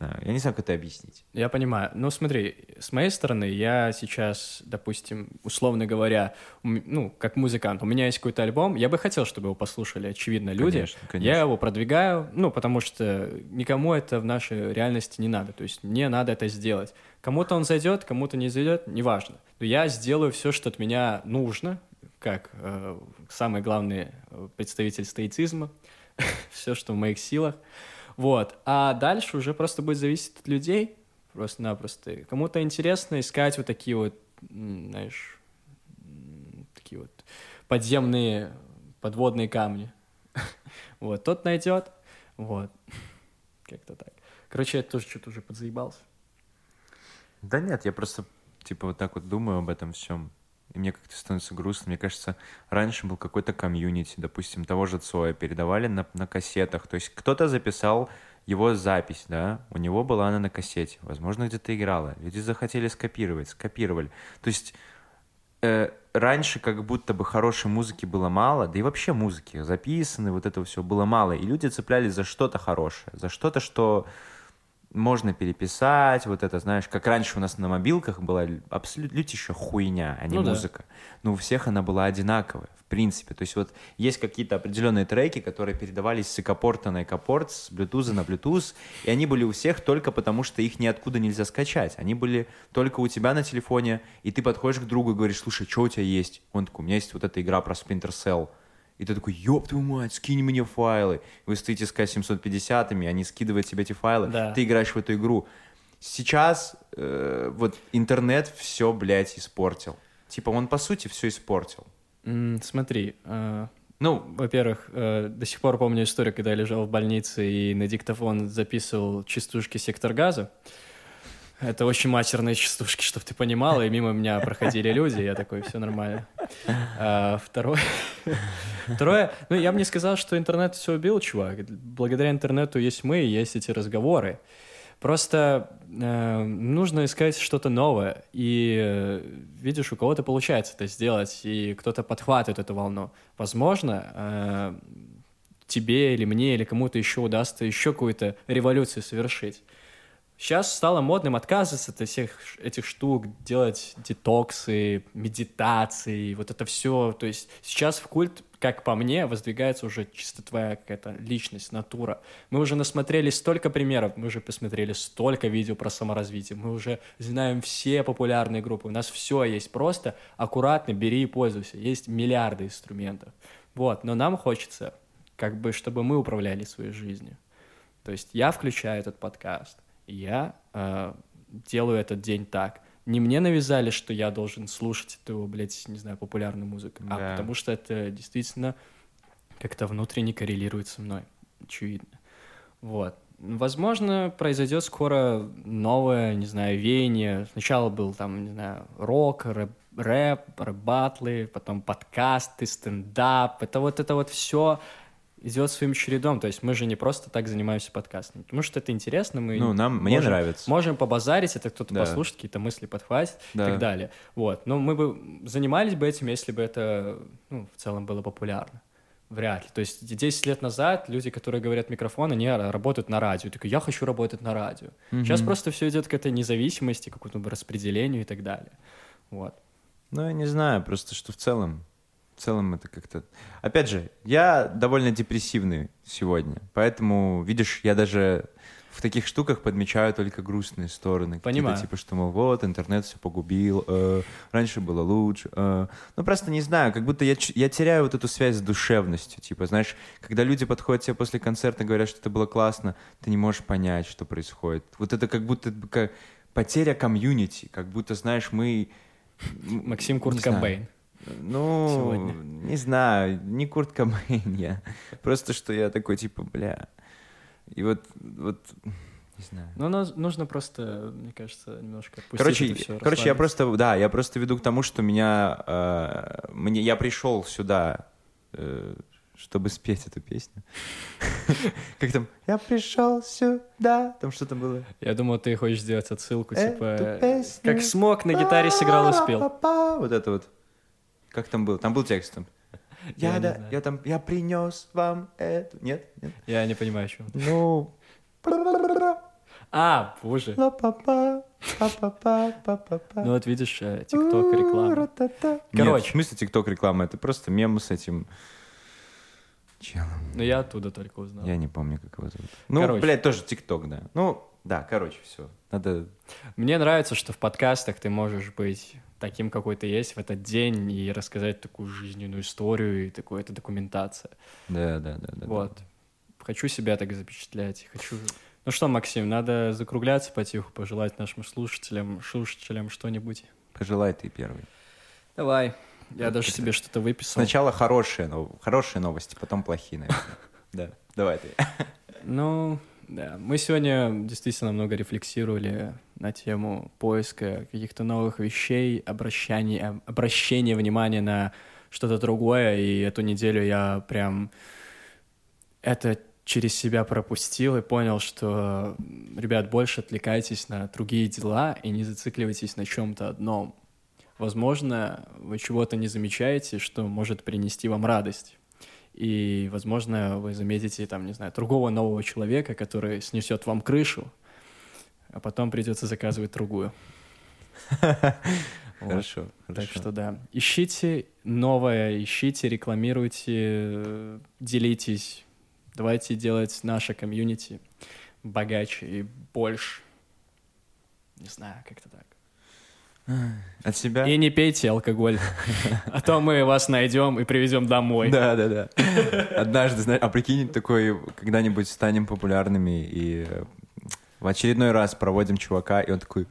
знаю, я не знаю, как это объяснить. Я понимаю. Ну, смотри, с моей стороны, я сейчас, допустим, условно говоря, ну, как музыкант, у меня есть какой-то альбом, я бы хотел, чтобы его послушали, очевидно, люди. Конечно, конечно. Я его продвигаю, ну, потому что никому это в нашей реальности не надо. То есть мне надо это сделать. Кому-то он зайдет, кому-то не зайдет, неважно. Но я сделаю все, что от меня нужно, как э, самый главный э, представитель стоицизма, все, что в моих силах. Вот. А дальше уже просто будет зависеть от людей, просто-напросто. Кому-то интересно искать вот такие вот, знаешь, такие вот подземные подводные камни. Вот, тот найдет. Вот. Как-то так. Короче, я тоже что-то уже подзаебался. Да нет, я просто, типа, вот так вот думаю об этом всем. И мне как-то становится грустно. Мне кажется, раньше был какой-то комьюнити, допустим, того же Цоя передавали на, на кассетах. То есть кто-то записал его запись, да, у него была она на кассете, возможно, где-то играла. Люди захотели скопировать, скопировали. То есть э, раньше как будто бы хорошей музыки было мало, да и вообще музыки записаны, вот этого все было мало, и люди цеплялись за что-то хорошее, за что-то, что можно переписать, вот это, знаешь, как раньше у нас на мобилках была абсолютно лютейшая хуйня, а не Ну да. музыка. Но у всех она была одинаковая, в принципе. То есть вот есть какие-то определенные треки, которые передавались с экопорта на экопорт, с блютуза на блютуз, и они были у всех только потому, что их ниоткуда нельзя скачать. Они были только у тебя на телефоне, и ты подходишь к другу и говоришь, слушай, что у тебя есть? Он такой, у меня есть вот эта игра про Splinter Cell. И ты такой, ёб твою мать, скинь мне файлы. Вы стоите с К-750, они скидывают тебе эти файлы, Да. ты играешь в эту игру. Сейчас э, вот интернет все, блядь, испортил. Типа он, по сути, все испортил. М, Смотри, э, Ну, во-первых, э, до сих пор помню историю, когда я лежал в больнице и на диктофон записывал частушки «Сектор газа». Это очень матерные частушки, чтобы ты понимала, и мимо меня проходили люди, я такой, все нормально. А, второе, второе, ну, я бы не сказал, что интернет все убил, чувак. Благодаря интернету есть мы, и есть эти разговоры. Просто э, нужно искать что-то новое. И э, видишь, у кого-то получается это сделать, и кто-то подхватывает эту волну. Возможно, э, тебе или мне, или кому-то еще удастся еще какую-то революцию совершить. Сейчас стало модным отказываться от всех этих штук, делать детоксы, медитации, вот это все. То есть сейчас в культ, как по мне, воздвигается уже чисто твоя какая-то личность, натура. Мы уже насмотрели столько примеров, мы уже посмотрели столько видео про саморазвитие, мы уже знаем все популярные группы, у нас все есть, просто аккуратно бери и пользуйся. Есть миллиарды инструментов. Вот, но нам хочется, как бы, чтобы мы управляли своей жизнью. То есть я включаю этот подкаст, я э, делаю этот день так. Не мне навязали, что я должен слушать эту, блядь, не знаю, популярную музыку, а Да. потому что это действительно как-то внутренне коррелирует со мной, очевидно. Вот. Возможно, произойдет скоро новое, не знаю, веяние. Сначала был там, не знаю, рок, рэп, рэп, рэп-батлы, потом подкасты, стендап. Это вот это вот все идет своим чередом. То есть мы же не просто так занимаемся подкастом, потому что это интересно. Мы ну, нам, мне можем- нравится. Можем побазарить, это кто-то Да. послушает, какие-то мысли подхватит и Да. так далее. Вот. Но мы бы занимались бы этим, если бы это ну, в целом было популярно. Вряд ли. То есть 10 лет назад люди, которые говорят микрофон, они работают на радио. Такой, я хочу работать на радио. Сейчас просто все идет к этой независимости, к какому-то распределению и так далее. Вот. Ну, я не знаю, просто что в целом, в целом это как-то... Опять же, я довольно депрессивный сегодня, поэтому, видишь, я даже в таких штуках подмечаю только грустные стороны. Понимаю. Типа, что, мол, вот, интернет все погубил, э, раньше было лучше. э. Ну, просто не знаю, как будто я, я теряю вот эту связь с душевностью. Типа, знаешь, когда люди подходят тебе после концерта и говорят, что это было классно, ты не можешь понять, что происходит. Вот это как будто как потеря комьюнити, как будто, знаешь, мы... Максим Курт. Кобейн. Ну, Сегодня. не знаю, не Курт Кобейн я. Просто что я такой, типа, бля. И вот, вот, не знаю. Ну, но нужно просто, мне кажется, немножко Короче, это всё, короче, я просто, да, я просто веду к тому, что меня, э, мне, я пришел сюда, э, чтобы спеть эту песню. Как там? Я пришел сюда. Там что-то было. Я думал, ты хочешь сделать отсылку, типа, как смог на гитаре сыграл и спел. Вот это вот. Как там было? Там был текст. Там. Я Я, да, я там, я принес вам эту. Нет? Нет? Я не понимаю, о чем. Ну. А, боже. Ла-па-па, па-па-па, па-па-па. Ну вот видишь, ТикТок реклама. Короче. в смысле ТикТок реклама? Это просто мем с этим челом. Ну я оттуда только узнал. Я не помню, как его зовут. Ну, блядь, тоже ТикТок, да. Ну, да, короче, все. Надо... Мне нравится, что в подкастах ты можешь быть таким, какой ты есть в этот день и рассказать такую жизненную историю и такую это документация. Да, да, да. да вот. Хочу себя так запечатлять. Хочу... Ну что, Максим, надо закругляться потиху, пожелать нашим слушателям, слушателям что-нибудь. Пожелай ты первый. Давай. Я Вот даже это- себе что-то выписал. Сначала хорошие, нов- хорошие новости, потом плохие, наверное. Да, давай ты. Ну, да. Мы сегодня действительно много рефлексировали на тему поиска каких-то новых вещей, обращения, обращения внимания на что-то другое. И эту неделю я прям это через себя пропустил и понял, что, ребят, больше отвлекайтесь на другие дела и не зацикливайтесь на чем-то одном. Возможно, вы чего-то не замечаете, что может принести вам радость. И, возможно, вы заметите, там, не знаю, другого нового человека, который снесет вам крышу, а потом придется заказывать другую. Хорошо, Так что да, ищите новое, ищите, рекламируйте, делитесь. Давайте делать наше комьюнити богаче и больше. Не знаю, как-то так. От себя? И не пейте алкоголь, а то мы вас найдем и привезем домой. Да, да, да. Однажды, знаешь, а прикинь, такой, когда-нибудь станем популярными и в очередной раз проводим чувака, и он такой,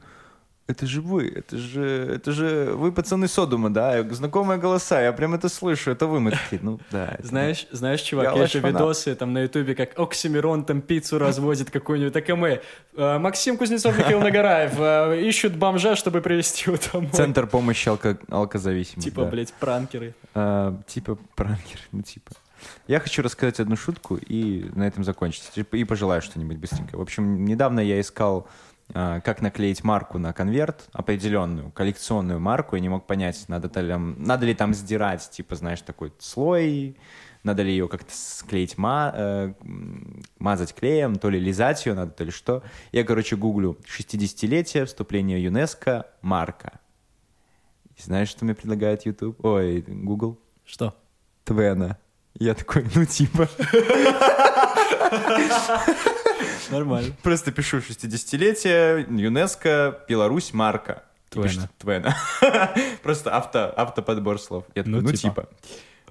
это же вы, это же, это же вы, пацаны Содума, да, знакомые голоса, я прям это слышу, это вы, мы такие, ну, да. это- Знаешь, знаешь, Я чувак, ваш есть же фанат. видосы там на ютубе, как Оксимирон там пиццу разводит какую-нибудь, так и мы. Э, Максим Кузнецов, Михаил Нагараев э, ищут бомжа, чтобы привезти его домой. Центр помощи алко- алкозависимым. Типа, да. блядь, пранкеры. А, типа пранкер, ну типа. Я хочу рассказать одну шутку и на этом закончить. Типа, И пожелаю что-нибудь быстренько. В общем, недавно я искал, а, как наклеить марку на конверт, определенную, коллекционную марку, и не мог понять, надо, ли там, надо ли там сдирать, типа, знаешь, такой слой, надо ли ее как-то склеить, ма- э, мазать клеем, то ли лизать ее надо, то ли что. Я, короче, гуглю 60-летие вступления ЮНЕСКО марка. И знаешь, что мне предлагает YouTube? Ой, Google? Что? Твена. Я такой, ну типа. Нормально. Просто пишу 60-летие, ЮНЕСКО, Беларусь, марка. Твена. Твена. Просто авто, автоподбор слов. Я такой, Ну, ну, типа. типа.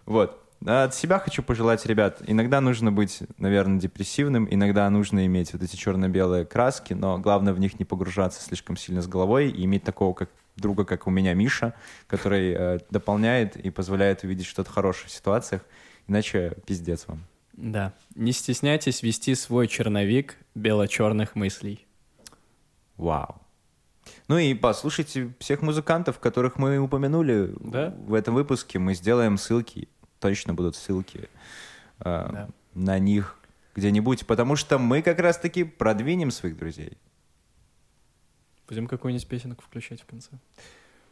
Вот. А От себя хочу пожелать, ребят, иногда нужно быть, наверное, депрессивным, иногда нужно иметь вот эти черно-белые краски, но главное в них не погружаться слишком сильно с головой и иметь такого как друга, как у меня Миша, который э, дополняет и позволяет увидеть что-то хорошее в ситуациях, иначе пиздец вам. Да. Не стесняйтесь вести свой черновик бело-черных мыслей. Вау. Ну и послушайте всех музыкантов, которых мы упомянули Да. в этом выпуске. Мы сделаем ссылки, точно будут ссылки э, Да. на них где-нибудь, потому что мы как раз-таки продвинем своих друзей. Будем какую-нибудь песенку включать в конце.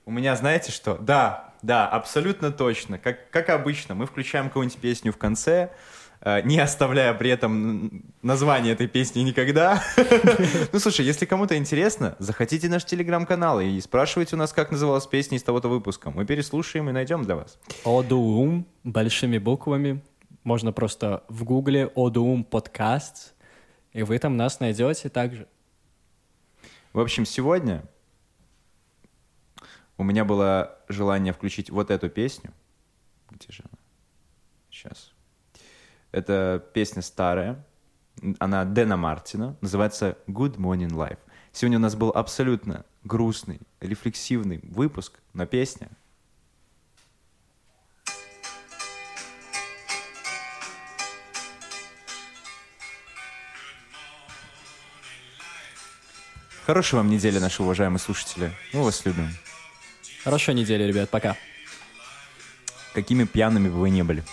У меня, знаете что? Да, да, абсолютно точно. Как, как обычно, мы включаем какую-нибудь песню в конце, э, не оставляя при этом название этой песни никогда. Ну, слушай, если кому-то интересно, заходите наш телеграм-канал и спрашивайте у нас, как называлась песня из того-то выпуска. Мы переслушаем и найдем для вас. Одуум большими буквами. Можно просто в гугле Одуум подкаст, и вы там нас найдете также. В общем, сегодня у меня было желание включить вот эту песню. Где же она? Сейчас. Это песня старая. Она Дэна Мартина. Называется Good Morning Life. Сегодня у нас был абсолютно грустный, рефлексивный выпуск, но песня Хорошей вам недели, наши уважаемые слушатели. Мы вас любим. Хорошей недели, ребят. Пока. Какими пьяными бы вы не были.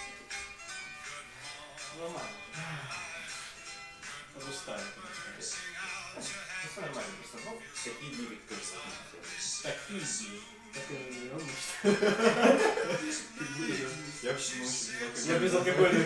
Я безалкогольный